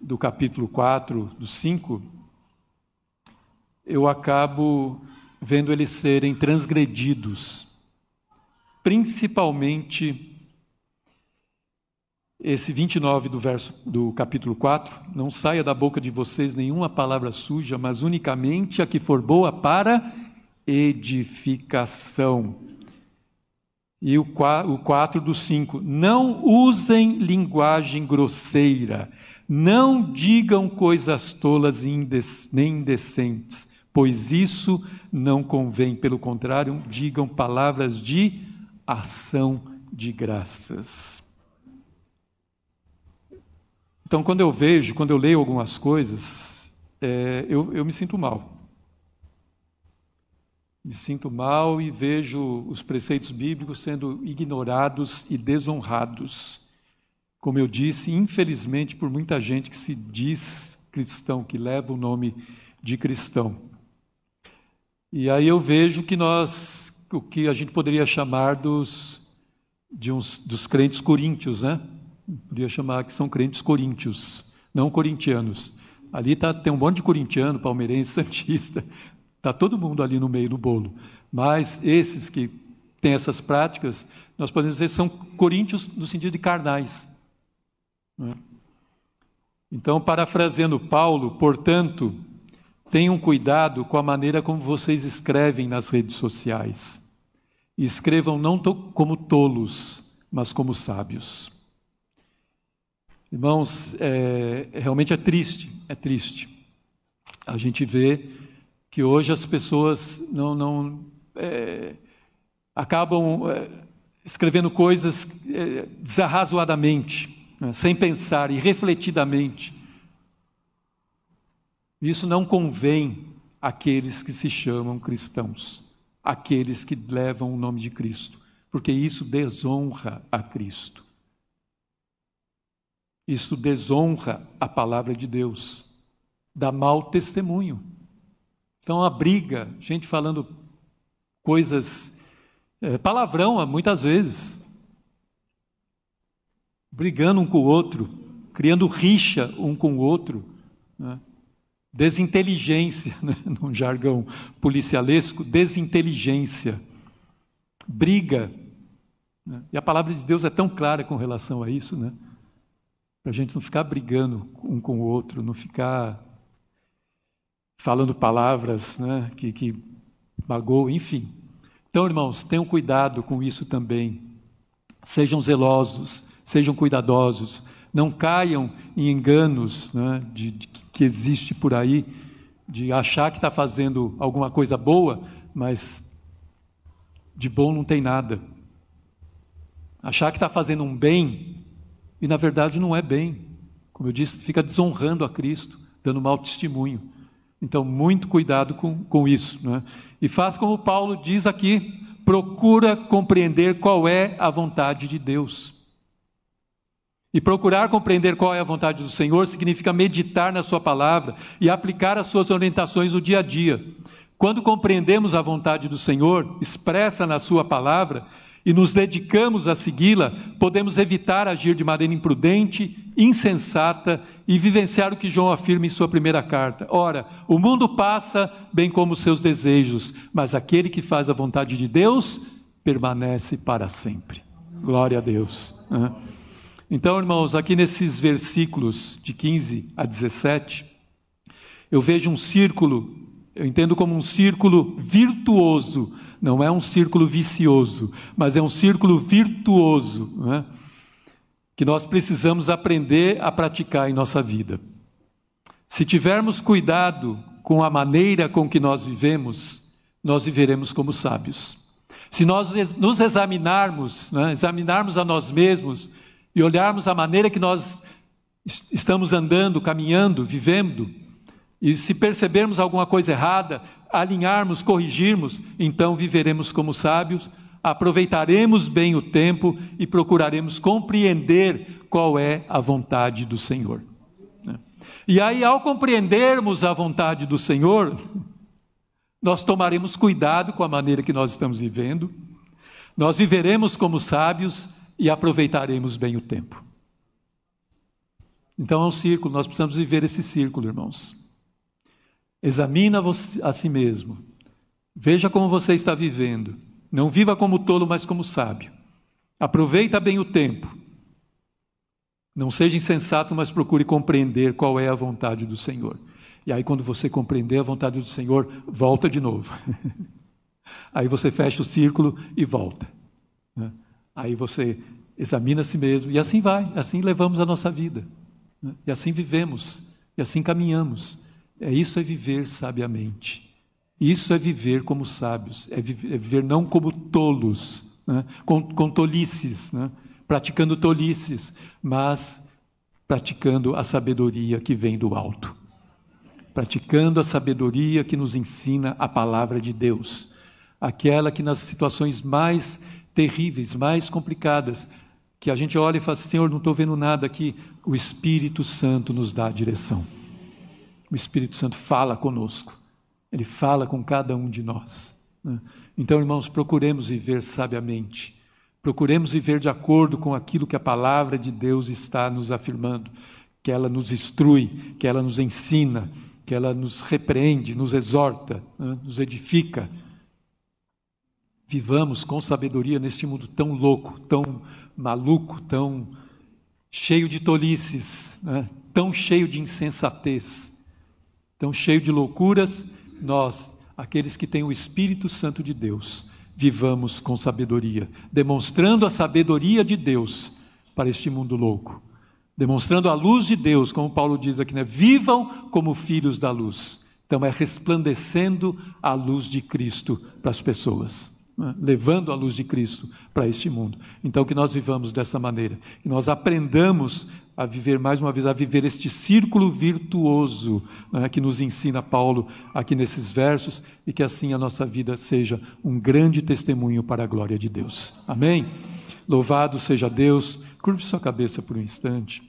do capítulo 4, do 5, eu acabo vendo eles serem transgredidos, principalmente esse 29 do verso do capítulo 4, não saia da boca de vocês nenhuma palavra suja, mas unicamente a que for boa para edificação. E o 4 do 5, não usem linguagem grosseira, não digam coisas tolas nem indecentes, pois isso não convém, pelo contrário, digam palavras de ação de graças. Então, quando eu vejo, quando eu leio algumas coisas, é, eu, eu me sinto mal. Me sinto mal e vejo os preceitos bíblicos sendo ignorados e desonrados. Como eu disse, infelizmente, por muita gente que se diz cristão, que leva o nome de cristão. E aí eu vejo que nós, o que a gente poderia chamar dos, de uns, dos crentes coríntios, né? Podia chamar que são crentes coríntios, não corintianos. Ali tá, tem um monte de corintiano, palmeirense, santista, está todo mundo ali no meio do bolo. Mas esses que têm essas práticas, nós podemos dizer que são coríntios no sentido de carnais. Né? Então, parafraseando Paulo, portanto, tenham cuidado com a maneira como vocês escrevem nas redes sociais. escrevam não como tolos, mas como sábios. Irmãos, é, realmente é triste, é triste. A gente vê que hoje as pessoas não, não é, acabam é, escrevendo coisas é, desarrazoadamente, né, sem pensar e refletidamente. Isso não convém àqueles que se chamam cristãos, àqueles que levam o nome de Cristo, porque isso desonra a Cristo. Isso desonra a palavra de Deus, dá mau testemunho. Então, a briga, gente falando coisas, é, palavrão muitas vezes, brigando um com o outro, criando rixa um com o outro, né? desinteligência, né? num jargão policialesco, desinteligência, briga. Né? E a palavra de Deus é tão clara com relação a isso, né? Para a gente não ficar brigando um com o outro, não ficar falando palavras né, que, que magoam, enfim. Então, irmãos, tenham cuidado com isso também. Sejam zelosos, sejam cuidadosos, não caiam em enganos né, de, de, que existe por aí, de achar que está fazendo alguma coisa boa, mas de bom não tem nada. Achar que está fazendo um bem, e na verdade não é bem. Como eu disse, fica desonrando a Cristo, dando mau testemunho. Então, muito cuidado com, com isso. Né? E faz como Paulo diz aqui: procura compreender qual é a vontade de Deus. E procurar compreender qual é a vontade do Senhor significa meditar na Sua palavra e aplicar as suas orientações no dia a dia. Quando compreendemos a vontade do Senhor, expressa na Sua palavra, e nos dedicamos a segui-la, podemos evitar agir de maneira imprudente, insensata e vivenciar o que João afirma em sua primeira carta. Ora, o mundo passa, bem como os seus desejos, mas aquele que faz a vontade de Deus permanece para sempre. Glória a Deus. Então, irmãos, aqui nesses versículos de 15 a 17, eu vejo um círculo, eu entendo como um círculo virtuoso não é um círculo vicioso, mas é um círculo virtuoso, é? que nós precisamos aprender a praticar em nossa vida. Se tivermos cuidado com a maneira com que nós vivemos, nós viveremos como sábios. Se nós nos examinarmos, né, examinarmos a nós mesmos e olharmos a maneira que nós estamos andando, caminhando, vivendo, e se percebermos alguma coisa errada, alinharmos, corrigirmos, então viveremos como sábios, aproveitaremos bem o tempo e procuraremos compreender qual é a vontade do Senhor. Né? E aí, ao compreendermos a vontade do Senhor, nós tomaremos cuidado com a maneira que nós estamos vivendo, nós viveremos como sábios e aproveitaremos bem o tempo. Então é um círculo, nós precisamos viver esse círculo, irmãos. Examina a si mesmo. Veja como você está vivendo. Não viva como tolo, mas como sábio. Aproveita bem o tempo. Não seja insensato, mas procure compreender qual é a vontade do Senhor. E aí, quando você compreender a vontade do Senhor, volta de novo. aí você fecha o círculo e volta. Né? Aí você examina a si mesmo, e assim vai, assim levamos a nossa vida. Né? E assim vivemos, e assim caminhamos. É isso é viver sabiamente. Isso é viver como sábios, é viver, é viver não como tolos, né? com, com, tolices, né? praticando tolices, mas praticando a sabedoria que vem do alto. Praticando a sabedoria que nos ensina a palavra de Deus. Aquela que nas situações mais terríveis, mais complicadas, que a gente olha e fala assim, Senhor, não estou vendo nada aqui, o Espírito Santo nos dá a direção o Espírito Santo fala conosco, ele fala com cada um de nós. Né? Então, irmãos, procuremos viver sabiamente, procuremos viver de acordo com aquilo que a palavra de Deus está nos afirmando, que ela nos instrui, que ela nos ensina, que ela nos repreende, nos exorta, né? nos edifica. Vivamos com sabedoria neste mundo tão louco, tão maluco, tão cheio de tolices, né? tão cheio de insensatez. Tão cheio de loucuras, nós, aqueles que têm o Espírito Santo de Deus, vivamos com sabedoria, demonstrando a sabedoria de Deus para este mundo louco, demonstrando a luz de Deus, como Paulo diz aqui, né? Vivam como filhos da luz. Então é resplandecendo a luz de Cristo para as pessoas, né? levando a luz de Cristo para este mundo. Então que nós vivamos dessa maneira, que nós aprendamos a viver mais uma vez, a viver este círculo virtuoso né? que nos ensina Paulo aqui nesses versos e que assim a nossa vida seja um grande testemunho para a glória de Deus. Amém? Louvado seja Deus. Curve sua cabeça por um instante.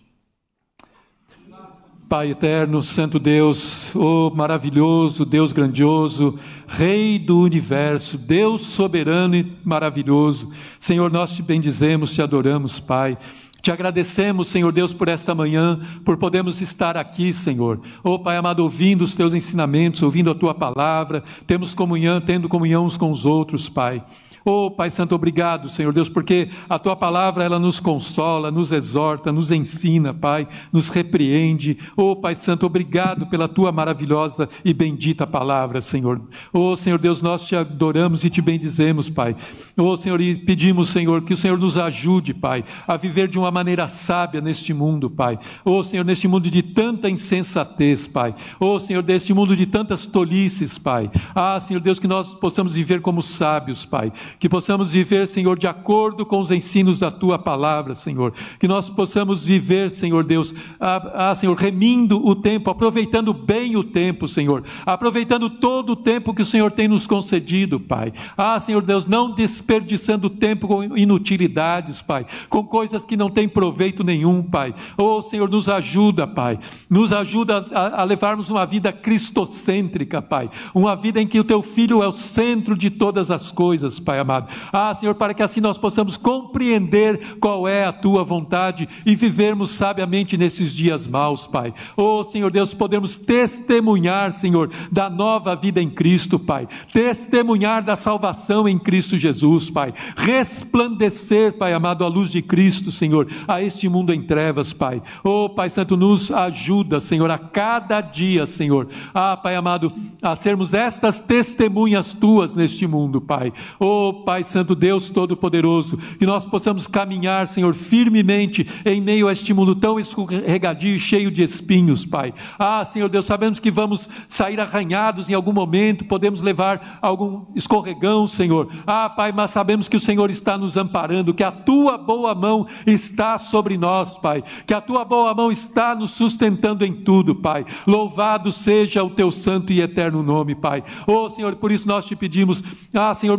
Pai eterno, Santo Deus, oh maravilhoso, Deus grandioso, Rei do universo, Deus soberano e maravilhoso. Senhor, nós te bendizemos, te adoramos, Pai. Te agradecemos, Senhor Deus, por esta manhã, por podermos estar aqui, Senhor. Oh, Pai amado, ouvindo os teus ensinamentos, ouvindo a tua palavra, temos comunhão, tendo comunhão uns com os outros, Pai. Oh, Pai Santo, obrigado, Senhor Deus, porque a tua palavra ela nos consola, nos exorta, nos ensina, Pai, nos repreende. Oh, Pai Santo, obrigado pela tua maravilhosa e bendita palavra, Senhor. Oh, Senhor Deus, nós te adoramos e te bendizemos, Pai. Oh, Senhor, e pedimos, Senhor, que o Senhor nos ajude, Pai, a viver de uma maneira sábia neste mundo, Pai. Oh, Senhor, neste mundo de tanta insensatez, Pai. Oh, Senhor, neste mundo de tantas tolices, Pai. Ah, Senhor Deus, que nós possamos viver como sábios, Pai que possamos viver, Senhor, de acordo com os ensinos da tua palavra, Senhor, que nós possamos viver, Senhor Deus, ah, ah, Senhor, remindo o tempo, aproveitando bem o tempo, Senhor, aproveitando todo o tempo que o Senhor tem nos concedido, Pai. Ah, Senhor Deus, não desperdiçando tempo com inutilidades, Pai, com coisas que não têm proveito nenhum, Pai. Oh, Senhor, nos ajuda, Pai, nos ajuda a, a levarmos uma vida cristocêntrica, Pai, uma vida em que o teu filho é o centro de todas as coisas, Pai amado. Ah, Senhor, para que assim nós possamos compreender qual é a tua vontade e vivermos sabiamente nesses dias maus, Pai. Oh, Senhor Deus, podemos testemunhar, Senhor, da nova vida em Cristo, Pai. Testemunhar da salvação em Cristo Jesus, Pai. Resplandecer, Pai amado, a luz de Cristo, Senhor, a este mundo em trevas, Pai. Oh, Pai Santo, nos ajuda, Senhor, a cada dia, Senhor. Ah, Pai amado, a sermos estas testemunhas tuas neste mundo, Pai. Oh, Pai Santo Deus Todo-Poderoso, que nós possamos caminhar, Senhor, firmemente em meio a este mundo tão escorregadio e cheio de espinhos, Pai. Ah, Senhor Deus, sabemos que vamos sair arranhados em algum momento, podemos levar algum escorregão, Senhor. Ah, Pai, mas sabemos que o Senhor está nos amparando, que a tua boa mão está sobre nós, Pai, que a tua boa mão está nos sustentando em tudo, Pai. Louvado seja o teu santo e eterno nome, Pai. Oh, Senhor, por isso nós te pedimos, ah, Senhor,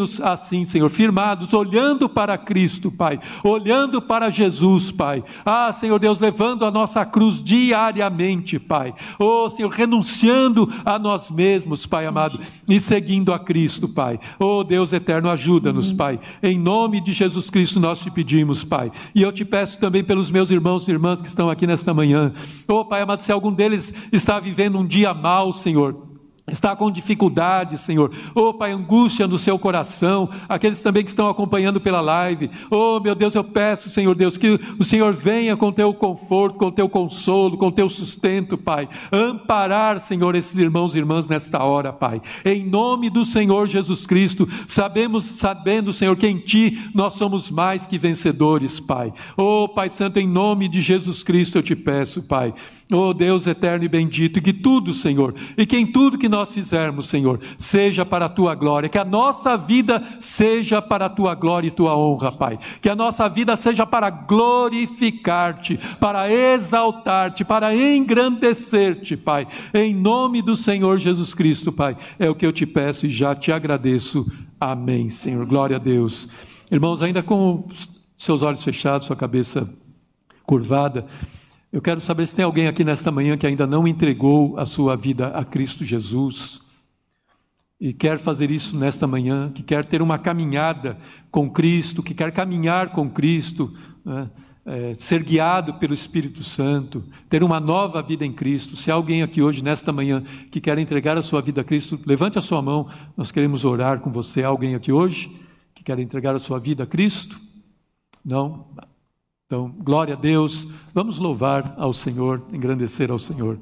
mantém-nos assim, Senhor, firmados, olhando para Cristo, Pai, olhando para Jesus, Pai. Ah, Senhor Deus, levando a nossa cruz diariamente, Pai. Oh, Senhor, renunciando a nós mesmos, Pai amado, e seguindo a Cristo, Pai. Oh, Deus eterno, ajuda-nos, Pai. Em nome de Jesus Cristo nós te pedimos, Pai. E eu te peço também pelos meus irmãos e irmãs que estão aqui nesta manhã. Oh, Pai amado, se algum deles está vivendo um dia mau, Senhor, está com dificuldade, Senhor. Oh, Pai, angústia no seu coração. Aqueles também que estão acompanhando pela live. Oh, meu Deus, eu peço, Senhor Deus, que o Senhor venha com teu conforto, com teu consolo, com teu sustento, Pai. Amparar, Senhor, esses irmãos e irmãs nesta hora, Pai. Em nome do Senhor Jesus Cristo, sabemos, sabendo, Senhor, que em ti nós somos mais que vencedores, Pai. Oh, Pai Santo, em nome de Jesus Cristo eu te peço, Pai. Oh, Deus eterno e bendito, e que tudo, Senhor, e que em tudo que nós fizermos, Senhor, seja para a tua glória, que a nossa vida seja para a tua glória e tua honra, Pai. Que a nossa vida seja para glorificar-te, para exaltar-te, para engrandecer-te, Pai. Em nome do Senhor Jesus Cristo, Pai. É o que eu te peço e já te agradeço. Amém, Senhor. Glória a Deus. Irmãos, ainda com seus olhos fechados, sua cabeça curvada, eu quero saber se tem alguém aqui nesta manhã que ainda não entregou a sua vida a Cristo Jesus e quer fazer isso nesta manhã, que quer ter uma caminhada com Cristo, que quer caminhar com Cristo, né? é, ser guiado pelo Espírito Santo, ter uma nova vida em Cristo. Se há alguém aqui hoje, nesta manhã, que quer entregar a sua vida a Cristo, levante a sua mão, nós queremos orar com você. Há alguém aqui hoje que quer entregar a sua vida a Cristo? Não? Então, glória a Deus, vamos louvar ao Senhor, engrandecer ao Senhor.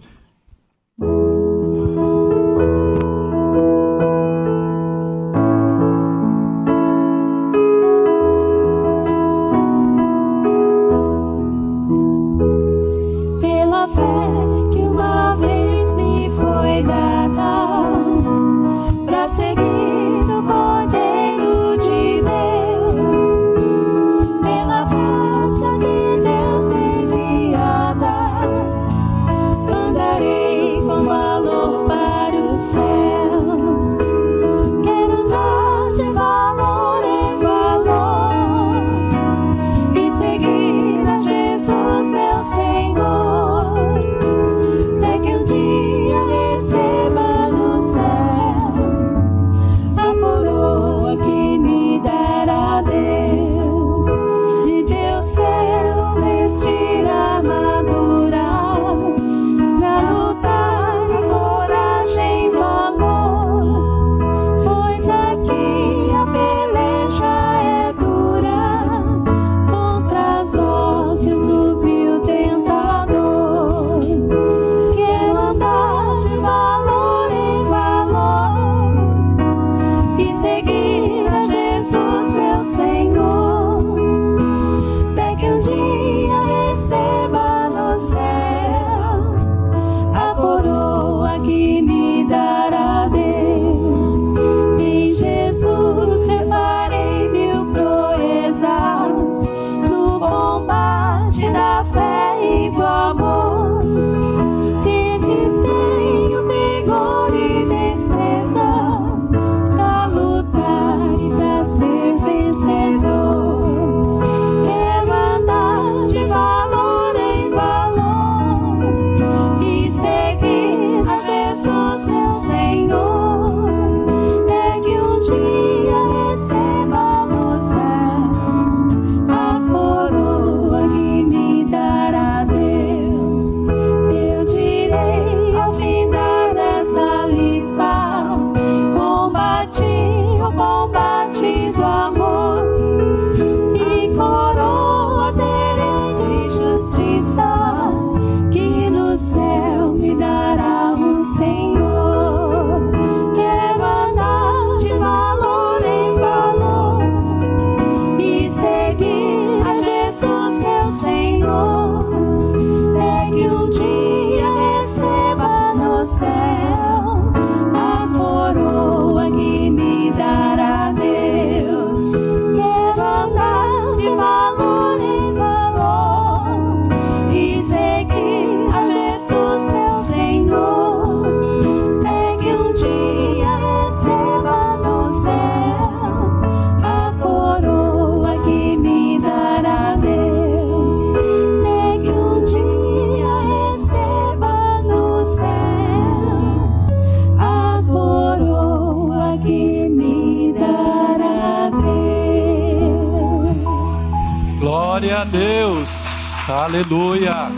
Aleluia.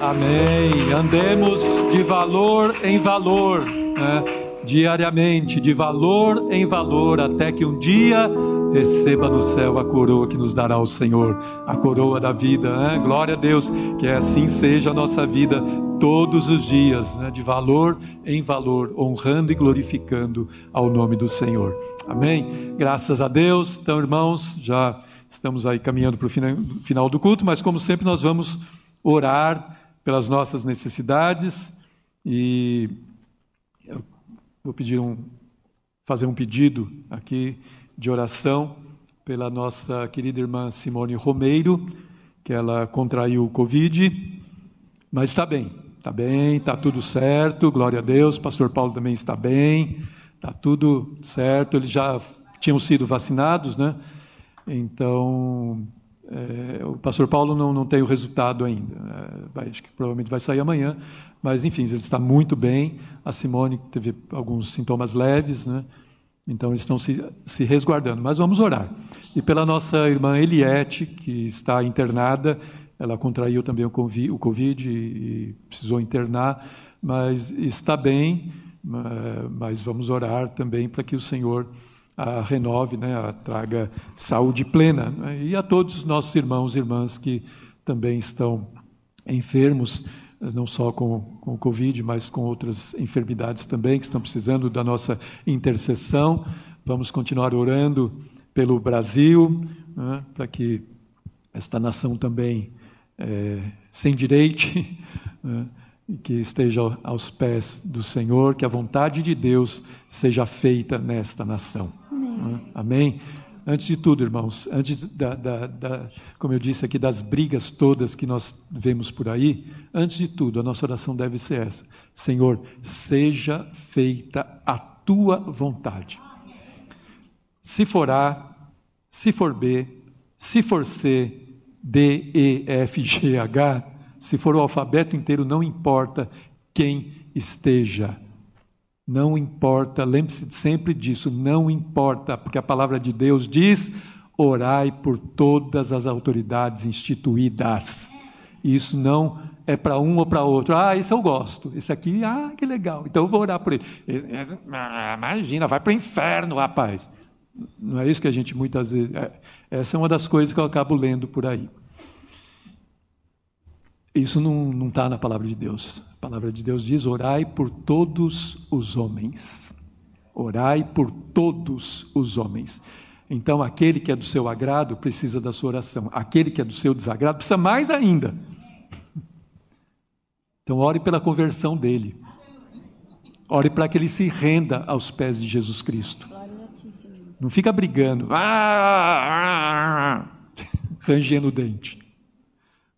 Amém. Andemos de valor em valor, né? diariamente, de valor em valor, até que um dia receba no céu a coroa que nos dará o Senhor, a coroa da vida. Né? Glória a Deus, que assim seja a nossa vida todos os dias, né? de valor em valor, honrando e glorificando ao nome do Senhor. Amém? Graças a Deus. Então, irmãos, já estamos aí caminhando para o final do culto, mas como sempre, nós vamos orar pelas nossas necessidades e eu vou pedir um, fazer um pedido aqui de oração pela nossa querida irmã Simone Romeiro, que ela contraiu o Covid, mas está bem, está bem, está tudo certo, glória a Deus. Pastor Paulo também está bem, está tudo certo. Eles já tinham sido vacinados, né? Então, é, o pastor Paulo não, não tem o resultado ainda. É, vai, acho que provavelmente vai sair amanhã, mas enfim, ele está muito bem. A Simone teve alguns sintomas leves, né? Então eles estão se, se resguardando. Mas vamos orar. E pela nossa irmã Eliette, que está internada, ela contraiu também o Covid, e precisou internar, mas está bem. Mas vamos orar também para que o Senhor a renove, né, a traga saúde plena. Né? E a todos os nossos irmãos e irmãs que também estão enfermos, não só com, com o Covid, mas com outras enfermidades também, que estão precisando da nossa intercessão. Vamos continuar orando pelo Brasil, né, para que esta nação também é, sem direito, né, que esteja aos pés do Senhor, que a vontade de Deus seja feita nesta nação. Amém. Amém? Antes de tudo, irmãos, antes da, da, da, como eu disse aqui, das brigas todas que nós vemos por aí, antes de tudo, a nossa oração deve ser essa: Senhor, seja feita a tua vontade. Se for A, se for B, se for C, D, E, F, G, H, se for o alfabeto inteiro, não importa quem esteja não importa, lembre-se sempre disso, não importa, porque a palavra de Deus diz: orai por todas as autoridades instituídas. Isso não é para um ou para outro. Ah, esse eu gosto. Esse aqui, ah, que legal. Então eu vou orar por ele. Imagina, vai para o inferno, rapaz. Não é isso que a gente muitas vezes. É, essa é uma das coisas que eu acabo lendo por aí. Isso não está na palavra de Deus. A palavra de Deus diz: orai por todos os homens. Orai por todos os homens. Então, aquele que é do seu agrado precisa da sua oração. Aquele que é do seu desagrado precisa mais ainda. Então, ore pela conversão dele. Ore para que ele se renda aos pés de Jesus Cristo. Não fica brigando, rangendo o dente.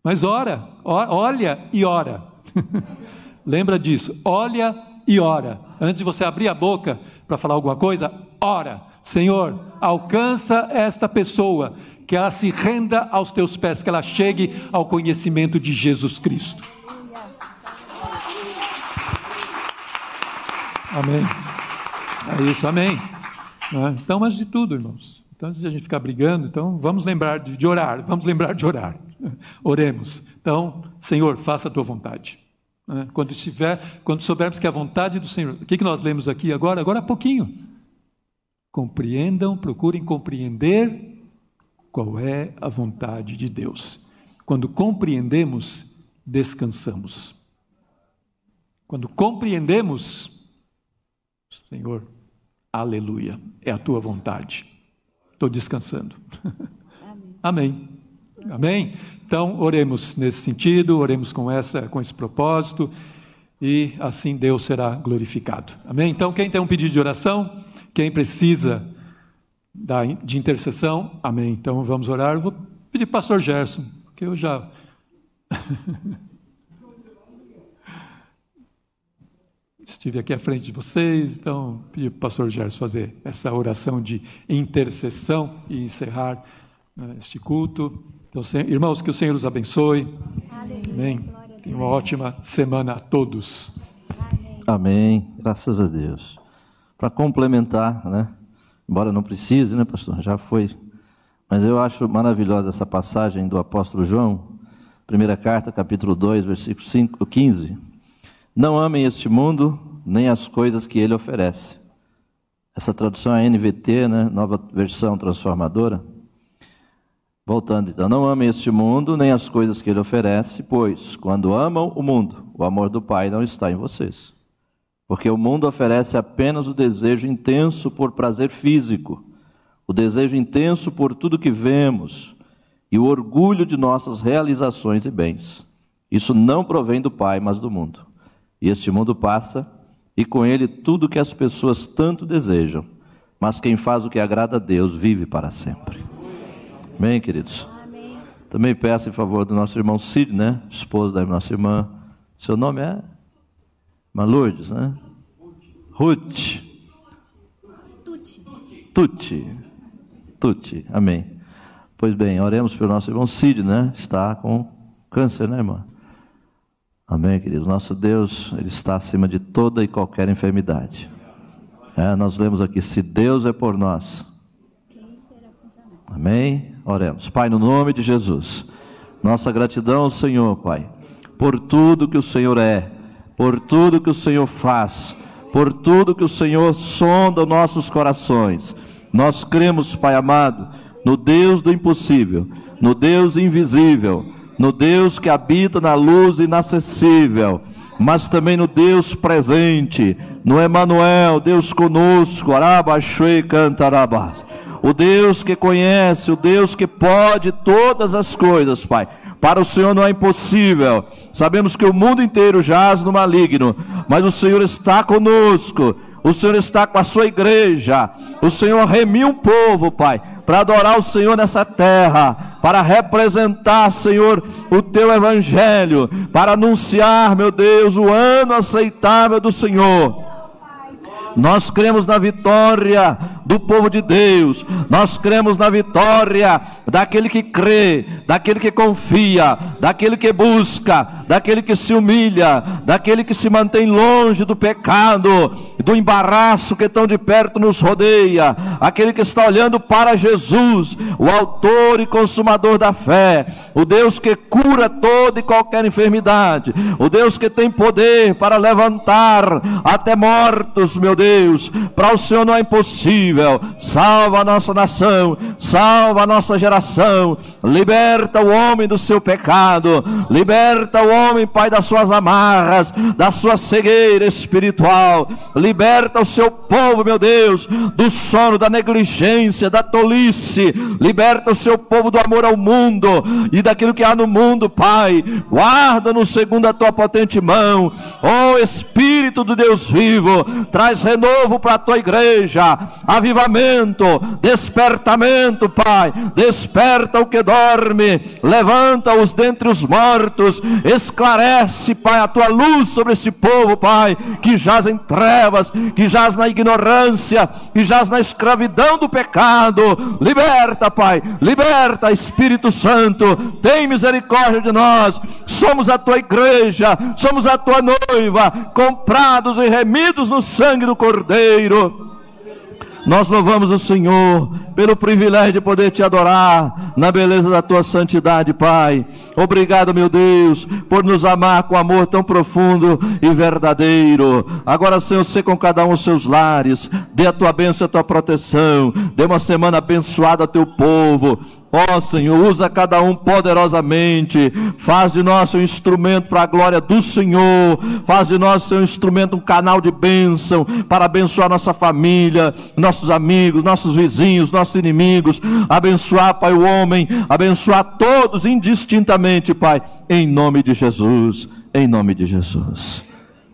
Mas ora, olha e ora. Lembra disso, olha e ora. Antes de você abrir a boca para falar alguma coisa, ora. Senhor, alcança esta pessoa, que ela se renda aos teus pés, que ela chegue ao conhecimento de Jesus Cristo. Amém. É isso, amém. É? Então, mas de tudo, irmãos. Então, antes de a gente ficar brigando, então vamos lembrar de, de orar, vamos lembrar de orar. Oremos. Então, Senhor, faça a tua vontade. Né? Quando estiver, quando soubermos que a vontade do Senhor, o que, que nós lemos aqui agora? Agora há pouquinho. Compreendam, procurem compreender qual é a vontade de Deus. Quando compreendemos, descansamos. Quando compreendemos, Senhor, aleluia, é a tua vontade. Estou descansando. Amém. Amém. Amém? Então, oremos nesse sentido, oremos com, essa, com esse propósito, e assim Deus será glorificado. Amém? Então, quem tem um pedido de oração, quem precisa da, de intercessão, amém. Então, vamos orar. Eu vou pedir para o pastor Gerson, que eu já. Estive aqui à frente de vocês, então pedi para o pastor Gerson fazer essa oração de intercessão e encerrar né, este culto. Então, irmãos, que o Senhor os abençoe. Amém. Tenha uma ótima semana a todos. Amém. Amém. Graças a Deus. Para complementar, né? Embora não precise, né, pastor? Já foi Mas eu acho maravilhosa essa passagem do apóstolo João, primeira carta, capítulo 2, versículo 5, 15. Não amem este mundo, nem as coisas que ele oferece. Essa tradução é NVT, né? nova versão transformadora. Voltando então, não amem este mundo, nem as coisas que ele oferece, pois, quando amam o mundo, o amor do Pai não está em vocês. Porque o mundo oferece apenas o desejo intenso por prazer físico o desejo intenso por tudo que vemos e o orgulho de nossas realizações e bens. Isso não provém do Pai, mas do mundo. E este mundo passa, e com ele tudo que as pessoas tanto desejam. Mas quem faz o que agrada a Deus vive para sempre. Amém, queridos? Amém. Também peço em favor do nosso irmão Cid, né? Esposo da nossa irmã. Seu nome é? Malurdes, né? Ruth. Tuti. Tuti. Tuti. Amém. Pois bem, oremos pelo nosso irmão Cid, né? Está com câncer, né, irmã? Amém, querido. Nosso Deus, Ele está acima de toda e qualquer enfermidade. É, nós lemos aqui: se Deus é por nós. Amém? Oremos. Pai, no nome de Jesus, nossa gratidão ao Senhor, Pai, por tudo que o Senhor é, por tudo que o Senhor faz, por tudo que o Senhor sonda nossos corações nós cremos, Pai amado, no Deus do impossível, no Deus invisível, no Deus que habita na luz inacessível, mas também no Deus presente, no Emanuel, Deus conosco, Arabaxue cantarabás. O Deus que conhece, o Deus que pode todas as coisas, Pai. Para o Senhor não é impossível. Sabemos que o mundo inteiro jaz no maligno, mas o Senhor está conosco o Senhor está com a sua igreja. O Senhor remiu um povo, Pai, para adorar o Senhor nessa terra, para representar, Senhor, o teu evangelho, para anunciar, meu Deus, o ano aceitável do Senhor. Nós cremos na vitória do povo de Deus, nós cremos na vitória daquele que crê, daquele que confia, daquele que busca, daquele que se humilha, daquele que se mantém longe do pecado, do embaraço que tão de perto nos rodeia, aquele que está olhando para Jesus, o autor e consumador da fé, o Deus que cura toda e qualquer enfermidade, o Deus que tem poder para levantar até mortos, meu Deus para o Senhor não é impossível. Salva a nossa nação, salva a nossa geração, liberta o homem do seu pecado, liberta o homem, Pai, das suas amarras, da sua cegueira espiritual, liberta o seu povo, meu Deus, do sono, da negligência, da tolice, liberta o seu povo do amor ao mundo e daquilo que há no mundo, Pai. Guarda-nos segundo a tua potente mão, ó oh, Espírito do Deus vivo, traz renovo para a tua igreja, avivamento, despertamento, Pai. Desperta o que dorme, levanta-os dentre os mortos, esclarece, Pai, a tua luz sobre esse povo, Pai, que jaz em trevas, que jaz na ignorância, que jaz na escravidão do pecado. Liberta, Pai, liberta, Espírito Santo, tem misericórdia de nós. Somos a tua igreja, somos a tua noiva, comprados e remidos no sangue do Cordeiro. Nós louvamos o Senhor pelo privilégio de poder te adorar na beleza da tua santidade, Pai. Obrigado, meu Deus, por nos amar com amor tão profundo e verdadeiro. Agora, Senhor, sei com cada um os seus lares, dê a tua bênção e a tua proteção, dê uma semana abençoada ao teu povo. Ó oh, Senhor, usa cada um poderosamente, faz de nós um instrumento para a glória do Senhor, faz de nós um instrumento, um canal de bênção para abençoar nossa família, nossos amigos, nossos vizinhos, nossos inimigos, abençoar, Pai, o homem, abençoar todos indistintamente, Pai, em nome de Jesus, em nome de Jesus.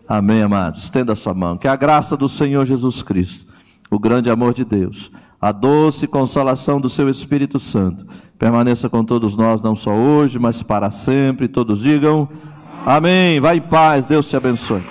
Amém, amados. Estenda a sua mão, que a graça do Senhor Jesus Cristo, o grande amor de Deus a doce consolação do seu Espírito Santo permaneça com todos nós, não só hoje, mas para sempre. Todos digam amém. Vai em paz, Deus te abençoe.